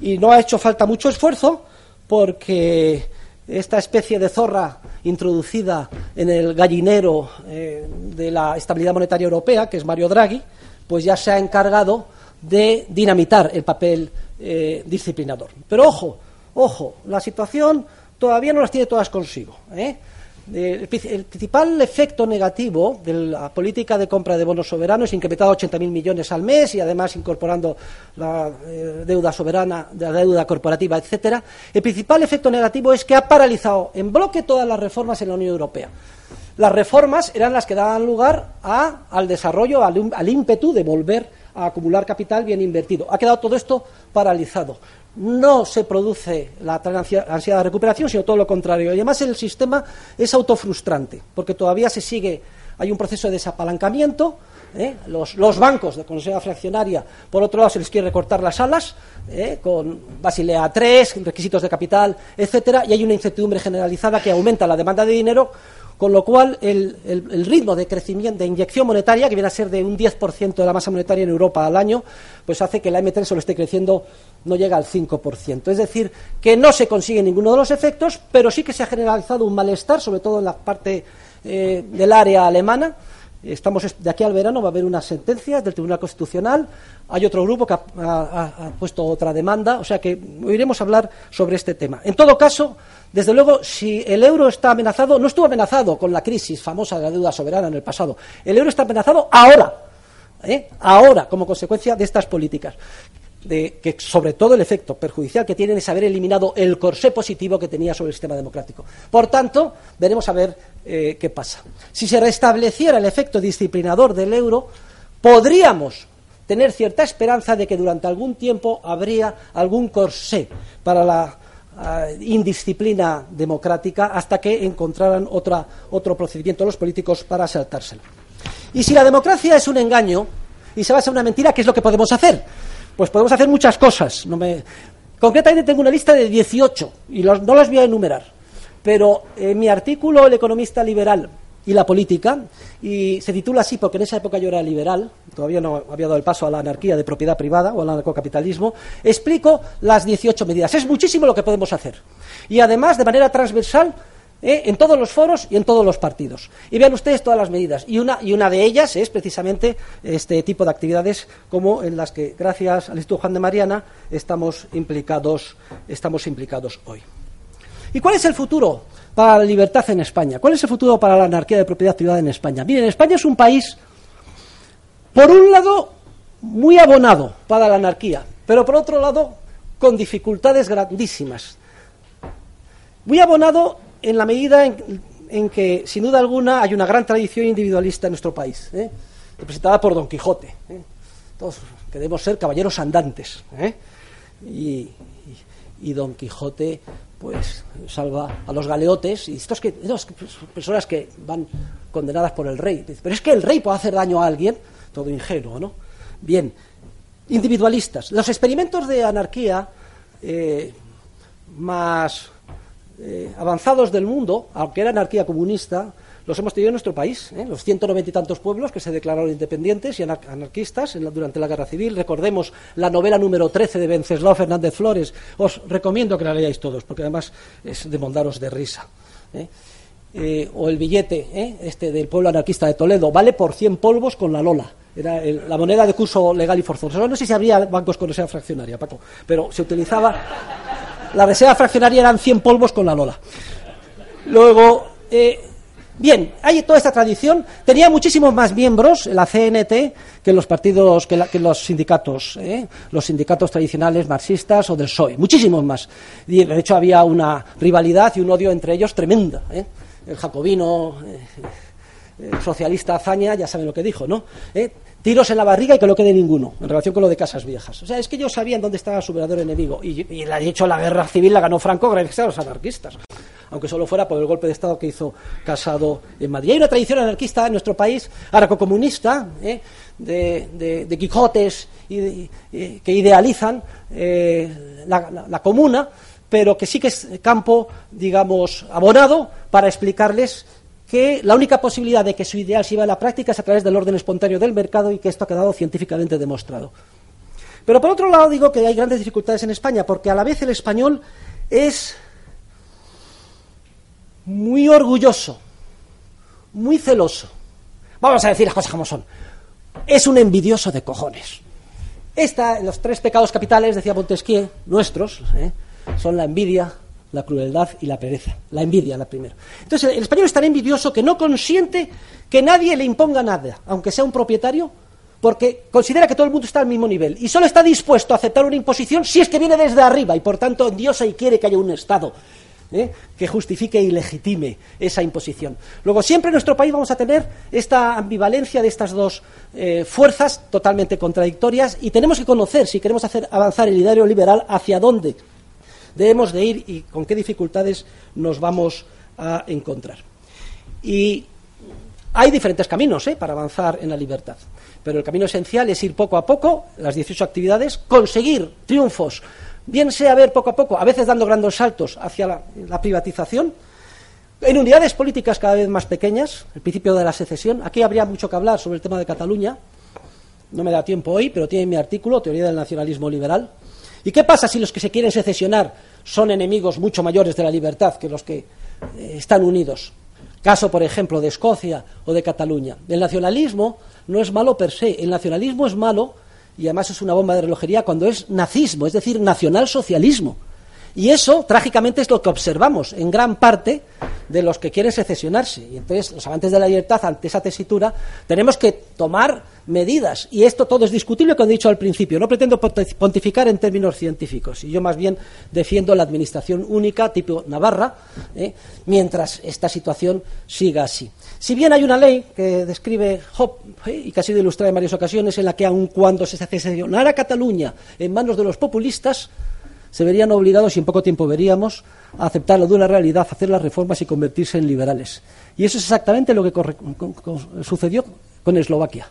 Y no ha hecho falta mucho esfuerzo porque esta especie de zorra introducida en el gallinero eh, de la estabilidad monetaria europea, que es Mario Draghi, pues ya se ha encargado de dinamitar el papel eh, disciplinador. Pero ojo, ojo, la situación todavía no las tiene todas consigo. ¿eh? El, principal efecto negativo de la política de compra de bonos soberanos, incrementado a 80.000 millones al mes y además incorporando la eh, deuda soberana, la deuda corporativa, etcétera, el principal efecto negativo es que ha paralizado en bloque todas las reformas en la Unión Europea. Las reformas eran las que daban lugar al desarrollo, al ímpetu de volver a acumular capital bien invertido. Ha quedado todo esto paralizado. No se produce la ansiedad de recuperación, sino todo lo contrario. Y además el sistema es autofrustrante, porque todavía se sigue, hay un proceso de desapalancamiento. ¿eh? Los, bancos de Consejo Fraccionaria, por otro lado, se les quiere recortar las alas ¿eh? con Basilea III, requisitos de capital, etcétera, y hay una incertidumbre generalizada que aumenta la demanda de dinero con lo cual el, ritmo de crecimiento, de inyección monetaria, que viene a ser de un 10% de la masa monetaria en Europa al año, pues hace que la M3 solo esté creciendo, no llega al 5%. Es decir, que no se consigue ninguno de los efectos, pero sí que se ha generalizado un malestar, sobre todo en la parte eh, del área alemana, Estamos de aquí al verano va a haber unas sentencias del Tribunal Constitucional. Hay otro grupo que ha, puesto otra demanda, o sea que iremos a hablar sobre este tema. En todo caso, desde luego, si el euro está amenazado, no estuvo amenazado con la crisis famosa de la deuda soberana en el pasado. El euro está amenazado ahora, ¿eh? ahora, como consecuencia de estas políticas. Que sobre todo el efecto perjudicial que tienen es haber eliminado el corsé positivo que tenía sobre el sistema democrático. Por tanto, veremos a ver eh, qué pasa. Si se restableciera el efecto disciplinador del euro, podríamos tener cierta esperanza de que durante algún tiempo habría algún corsé para la eh, indisciplina democrática hasta que encontraran otra, otro procedimiento los políticos para saltárselo. Y si la democracia es un engaño y se basa en una mentira, ¿qué es lo que podemos hacer? Pues podemos hacer muchas cosas. No me... Concretamente tengo una lista de 18 y no las voy a enumerar. Pero en mi artículo El economista liberal y la política, y se titula así porque en esa época yo era liberal, todavía no había dado el paso a la anarquía de propiedad privada o al anarcocapitalismo, explico las 18 medidas. Es muchísimo lo que podemos hacer. Y además, de manera transversal, ¿eh? en todos los foros y en todos los partidos. Y vean ustedes todas las medidas. Y una, y una de ellas es precisamente este tipo de actividades como en las que, gracias al Instituto Juan de Mariana, estamos implicados, estamos implicados hoy. ¿Y cuál es el futuro para la libertad en España? ¿Cuál es el futuro para la anarquía de propiedad privada en España? Miren, España es un país, por un lado, muy abonado para la anarquía, pero por otro lado, con dificultades grandísimas. Muy abonado en la medida en, que, sin duda alguna, hay una gran tradición individualista en nuestro país, ¿eh? representada por Don Quijote. ¿eh? Todos queremos ser caballeros andantes. ¿eh? Y, Don Quijote pues salva a los galeotes y estos que personas que van condenadas por el rey pero es que el rey puede hacer daño a alguien todo ingenuo no bien individualistas los experimentos de anarquía más eh, avanzados del mundo, aunque era anarquía comunista, los hemos tenido en nuestro país. ¿eh? Los 190 y tantos pueblos que se declararon independientes y anarquistas durante la Guerra Civil. Recordemos la novela número 13 de Venceslao Fernández Flores. Os recomiendo que la leáis todos, porque además es de mondaros de risa. ¿eh? o el billete este del pueblo anarquista de Toledo vale por 100 polvos con la Lola. Era la moneda de curso legal y forzoso. No sé si habría bancos con reserva fraccionaria, Paco, pero se utilizaba la reserva fraccionaria eran 100 polvos con la Lola. Luego, eh, bien, hay toda esta tradición. Tenía muchísimos más miembros la CNT que los partidos, que, los sindicatos, eh, los sindicatos tradicionales marxistas o del PSOE. Muchísimos más. Y de hecho había una rivalidad y un odio entre ellos tremenda. Eh. El jacobino socialista Azaña, ya saben lo que dijo, ¿no? Tiros en la barriga y que no quede ninguno, en relación con lo de casas viejas. O sea, es que ellos sabían dónde estaba su verdadero enemigo. Y, y de hecho, la guerra civil la ganó Franco gracias a los anarquistas. Aunque solo fuera por el golpe de Estado que hizo Casado en Madrid. Hay una tradición anarquista en nuestro país, anarcocomunista, ¿eh? de, Quijotes y que idealizan eh, la comuna, pero que sí que es campo, digamos, abonado para explicarles que la única posibilidad de que su ideal se lleve a la práctica es a través del orden espontáneo del mercado y que esto ha quedado científicamente demostrado. Pero por otro lado digo que hay grandes dificultades en España, porque a la vez el español es muy orgulloso, muy celoso. Vamos a decir las cosas como son. Es un envidioso de cojones. Esta, los tres pecados capitales, decía Montesquieu, nuestros, ¿eh? son la envidia, la crueldad y la pereza. La envidia, la primera. Entonces, el español es tan envidioso que no consiente que nadie le imponga nada, aunque sea un propietario, porque considera que todo el mundo está al mismo nivel y solo está dispuesto a aceptar una imposición si es que viene desde arriba y por tanto Dios y quiere que haya un Estado ¿eh? que justifique y legitime esa imposición. Luego, siempre en nuestro país vamos a tener esta ambivalencia de estas dos eh, fuerzas totalmente contradictorias y tenemos que conocer, si queremos hacer avanzar el ideario liberal, hacia dónde debemos de ir y con qué dificultades nos vamos a encontrar. Y hay diferentes caminos ¿eh? para avanzar en la libertad, pero el camino esencial es ir poco a poco, las 18 actividades, conseguir triunfos, bien sea ver poco a poco, a veces dando grandes saltos hacia la, privatización, en unidades políticas cada vez más pequeñas, el principio de la secesión. Aquí habría mucho que hablar sobre el tema de Cataluña. No me da tiempo hoy, pero tiene mi artículo, Teoría del Nacionalismo Liberal. ¿Y qué pasa si los que se quieren secesionar son enemigos mucho mayores de la libertad que los que eh, están unidos? Caso, por ejemplo, de Escocia o de Cataluña. El nacionalismo no es malo per se. El nacionalismo es malo, y además es una bomba de relojería, cuando es nazismo, es decir, nacionalsocialismo. Y eso, trágicamente, es lo que observamos en gran parte de los que quieren secesionarse. Y entonces, los amantes de la libertad, ante esa tesitura, tenemos que tomar medidas. Y esto todo es discutible, como he dicho al principio. No pretendo pontificar en términos científicos. Y yo más bien defiendo la administración única, tipo Navarra, ¿eh? mientras esta situación siga así. Si bien hay una ley que describe Hop ¿eh? y que ha sido ilustrada en varias ocasiones, en la que aun cuando se secesionara Cataluña en manos de los populistas, se verían obligados, y en poco tiempo veríamos, a aceptar la dura realidad, hacer las reformas y convertirse en liberales. Y eso es exactamente lo que sucedió con Eslovaquia.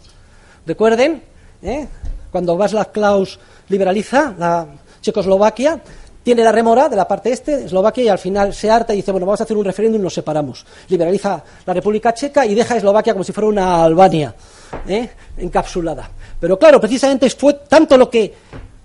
Recuerden, ¿eh? cuando Václav Klaus liberaliza la Checoslovaquia, tiene la remora de la parte este, Eslovaquia, y al final se harta y dice, bueno, vamos a hacer un referéndum y nos separamos. Liberaliza la República Checa y deja a Eslovaquia como si fuera una Albania ¿eh? encapsulada. Pero claro, precisamente fue tanto lo que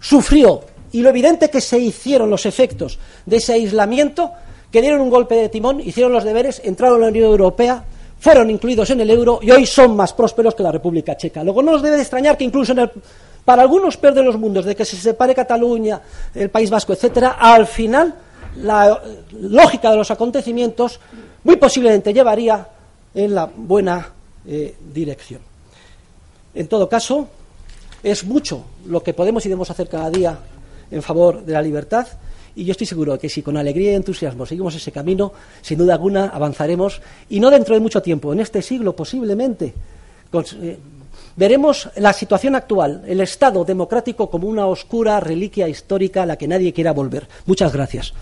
sufrió y lo evidente que se hicieron los efectos de ese aislamiento, que dieron un golpe de timón, hicieron los deberes, entraron a la Unión Europea, fueron incluidos en el euro y hoy son más prósperos que la República Checa. Luego no nos debe de extrañar que incluso para algunos peor de los mundos, de que se separe Cataluña, el País Vasco, etcétera, al final la lógica de los acontecimientos muy posiblemente llevaría en la buena eh, dirección. En todo caso, es mucho lo que podemos y debemos hacer cada día en favor de la libertad y yo estoy seguro que si con alegría y entusiasmo seguimos ese camino, sin duda alguna avanzaremos y no dentro de mucho tiempo, en este siglo posiblemente, eh, veremos la situación actual, el Estado democrático como una oscura reliquia histórica a la que nadie quiera volver. Muchas gracias.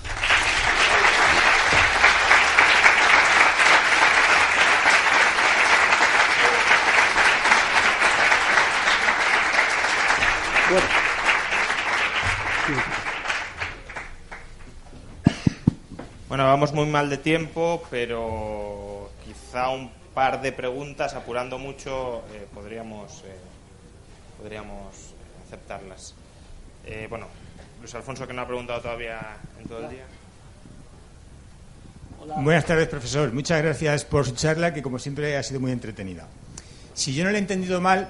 Bueno, vamos muy mal de tiempo, pero quizá un par de preguntas, apurando mucho, eh, podríamos, eh, podríamos aceptarlas. Eh, bueno, Luis Alfonso, que no ha preguntado todavía en todo el día. Buenas tardes, profesor. Muchas gracias por su charla, que como siempre ha sido muy entretenida. Si yo no le he entendido mal,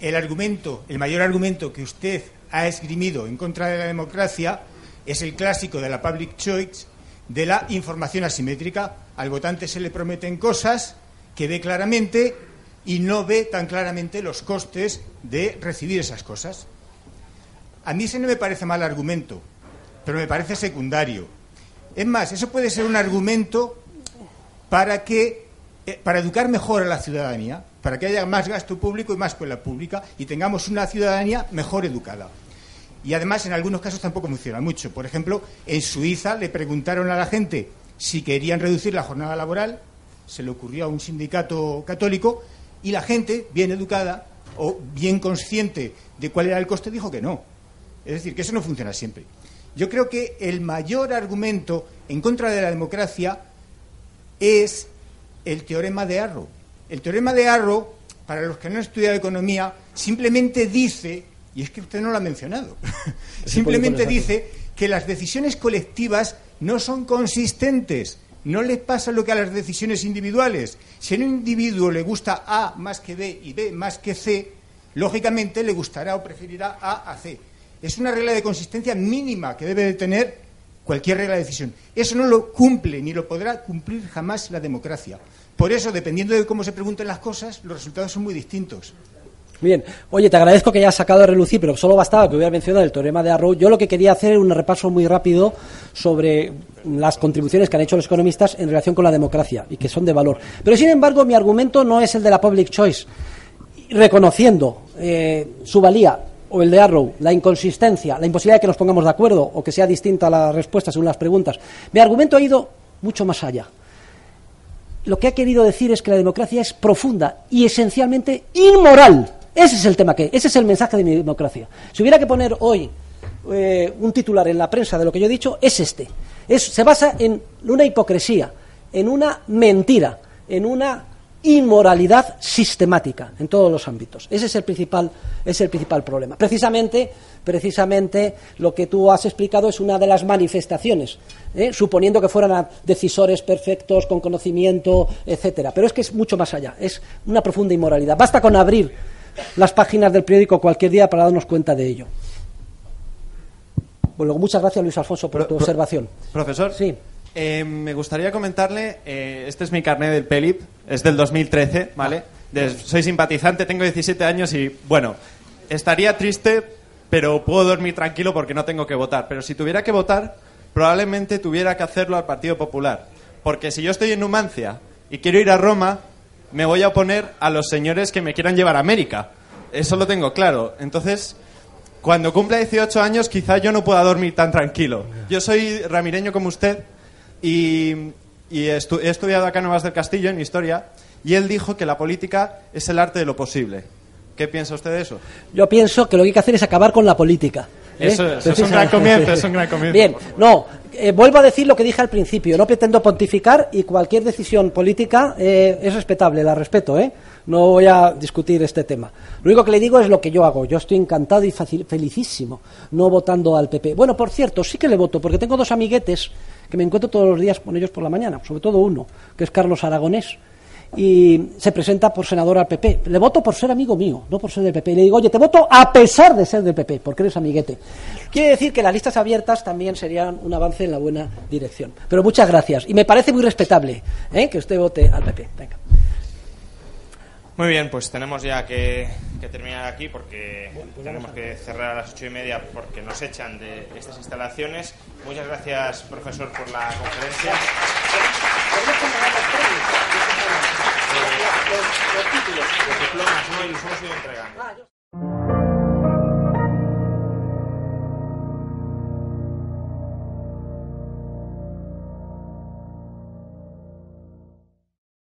el argumento, el mayor argumento que usted ha esgrimido en contra de la democracia es el clásico de la public choice de la información asimétrica. Al votante se le prometen cosas que ve claramente y no ve tan claramente los costes de recibir esas cosas. A mí ese no me parece mal argumento, pero me parece secundario. Es más, eso puede ser un argumento para que eh, para educar mejor a la ciudadanía, para que haya más gasto público y más escuela pública y tengamos una ciudadanía mejor educada. Y además, en algunos casos tampoco funciona mucho. Por ejemplo, en Suiza le preguntaron a la gente si querían reducir la jornada laboral, se le ocurrió a un sindicato católico, y la gente, bien educada o bien consciente de cuál era el coste, dijo que no. Es decir, que eso no funciona siempre. Yo creo que el mayor argumento en contra de la democracia es el teorema de Arrow. El teorema de Arrow, para los que no han estudiado economía, simplemente dice y es que usted no lo ha mencionado. Simplemente dice que las decisiones colectivas no son consistentes. No le pasa lo que a las decisiones individuales. Si a un individuo le gusta A más que B y B más que C, lógicamente le gustará o preferirá A a C. Es una regla de consistencia mínima que debe de tener cualquier regla de decisión. Eso no lo cumple ni lo podrá cumplir jamás la democracia. Por eso, dependiendo de cómo se pregunten las cosas, los resultados son muy distintos. Bien, oye, te agradezco que hayas sacado a relucir, pero solo bastaba que hubiera mencionado el teorema de Arrow. Yo lo que quería hacer era un repaso muy rápido sobre las contribuciones que han hecho los economistas en relación con la democracia y que son de valor. Pero sin embargo, mi argumento no es el de la public choice. Reconociendo eh, su valía o el de Arrow, la inconsistencia, la imposibilidad de que nos pongamos de acuerdo o que sea distinta la respuesta según las preguntas, mi argumento ha ido mucho más allá. Lo que ha querido decir es que la democracia es profunda y esencialmente inmoral. Ese es el tema que, ese es el mensaje de mi democracia. Si hubiera que poner hoy eh, un titular en la prensa de lo que yo he dicho, es este. se basa en una hipocresía, en una mentira, en una inmoralidad sistemática en todos los ámbitos. Ese es el principal, es el principal problema. Precisamente, precisamente lo que tú has explicado es una de las manifestaciones, ¿eh? suponiendo que fueran decisores perfectos, con conocimiento, etcétera. Pero es que es mucho más allá, es una profunda inmoralidad. Basta con abrir las páginas del periódico cualquier día para darnos cuenta de ello. Bueno, muchas gracias, Luis Alfonso, por Pro- tu observación. Profesor, Sí. eh, me gustaría comentarle, eh, este es mi carnet del PELIP, es del 2013, ¿vale? De- soy simpatizante, tengo 17 años y, bueno, estaría triste, pero puedo dormir tranquilo porque no tengo que votar. Pero si tuviera que votar, probablemente tuviera que hacerlo al Partido Popular. Porque si yo estoy en Numancia y quiero ir a Roma, me voy a oponer a los señores que me quieran llevar a América. Eso lo tengo claro. Entonces, cuando cumpla 18 años, quizá yo no pueda dormir tan tranquilo. Yo soy ramireño como usted y, estu- he estudiado acá en Nuevas del Castillo, en Historia, y él dijo que la política es el arte de lo posible. ¿Qué piensa usted de eso? Yo pienso que lo que hay que hacer es acabar con la política. ¿Eh? Eso es, es un gran comienzo, es un gran comienzo. Bien, no, eh, vuelvo a decir lo que dije al principio. No pretendo pontificar y cualquier decisión política eh, es respetable, la respeto, ¿eh? No voy a discutir este tema. Lo único que le digo es lo que yo hago. Yo estoy encantado y facil- felicísimo no votando al PP. Bueno, por cierto, sí que le voto, porque tengo dos amiguetes que me encuentro todos los días con ellos por la mañana, sobre todo uno, que es Carlos Aragonés y se presenta por senador al PP. Le voto por ser amigo mío, no por ser del PP. Le digo, oye, te voto a pesar de ser del PP, porque eres amiguete. Quiere decir que las listas abiertas también serían un avance en la buena dirección. Pero muchas gracias. Y me parece muy respetable ¿eh? que usted vote al PP. Venga. Muy bien, pues tenemos ya que, que terminar aquí porque tenemos que cerrar a las ocho y media porque nos echan de estas instalaciones. Muchas gracias, profesor, por la conferencia los, los títulos, los diplomas, no, y los hemos ido entregando.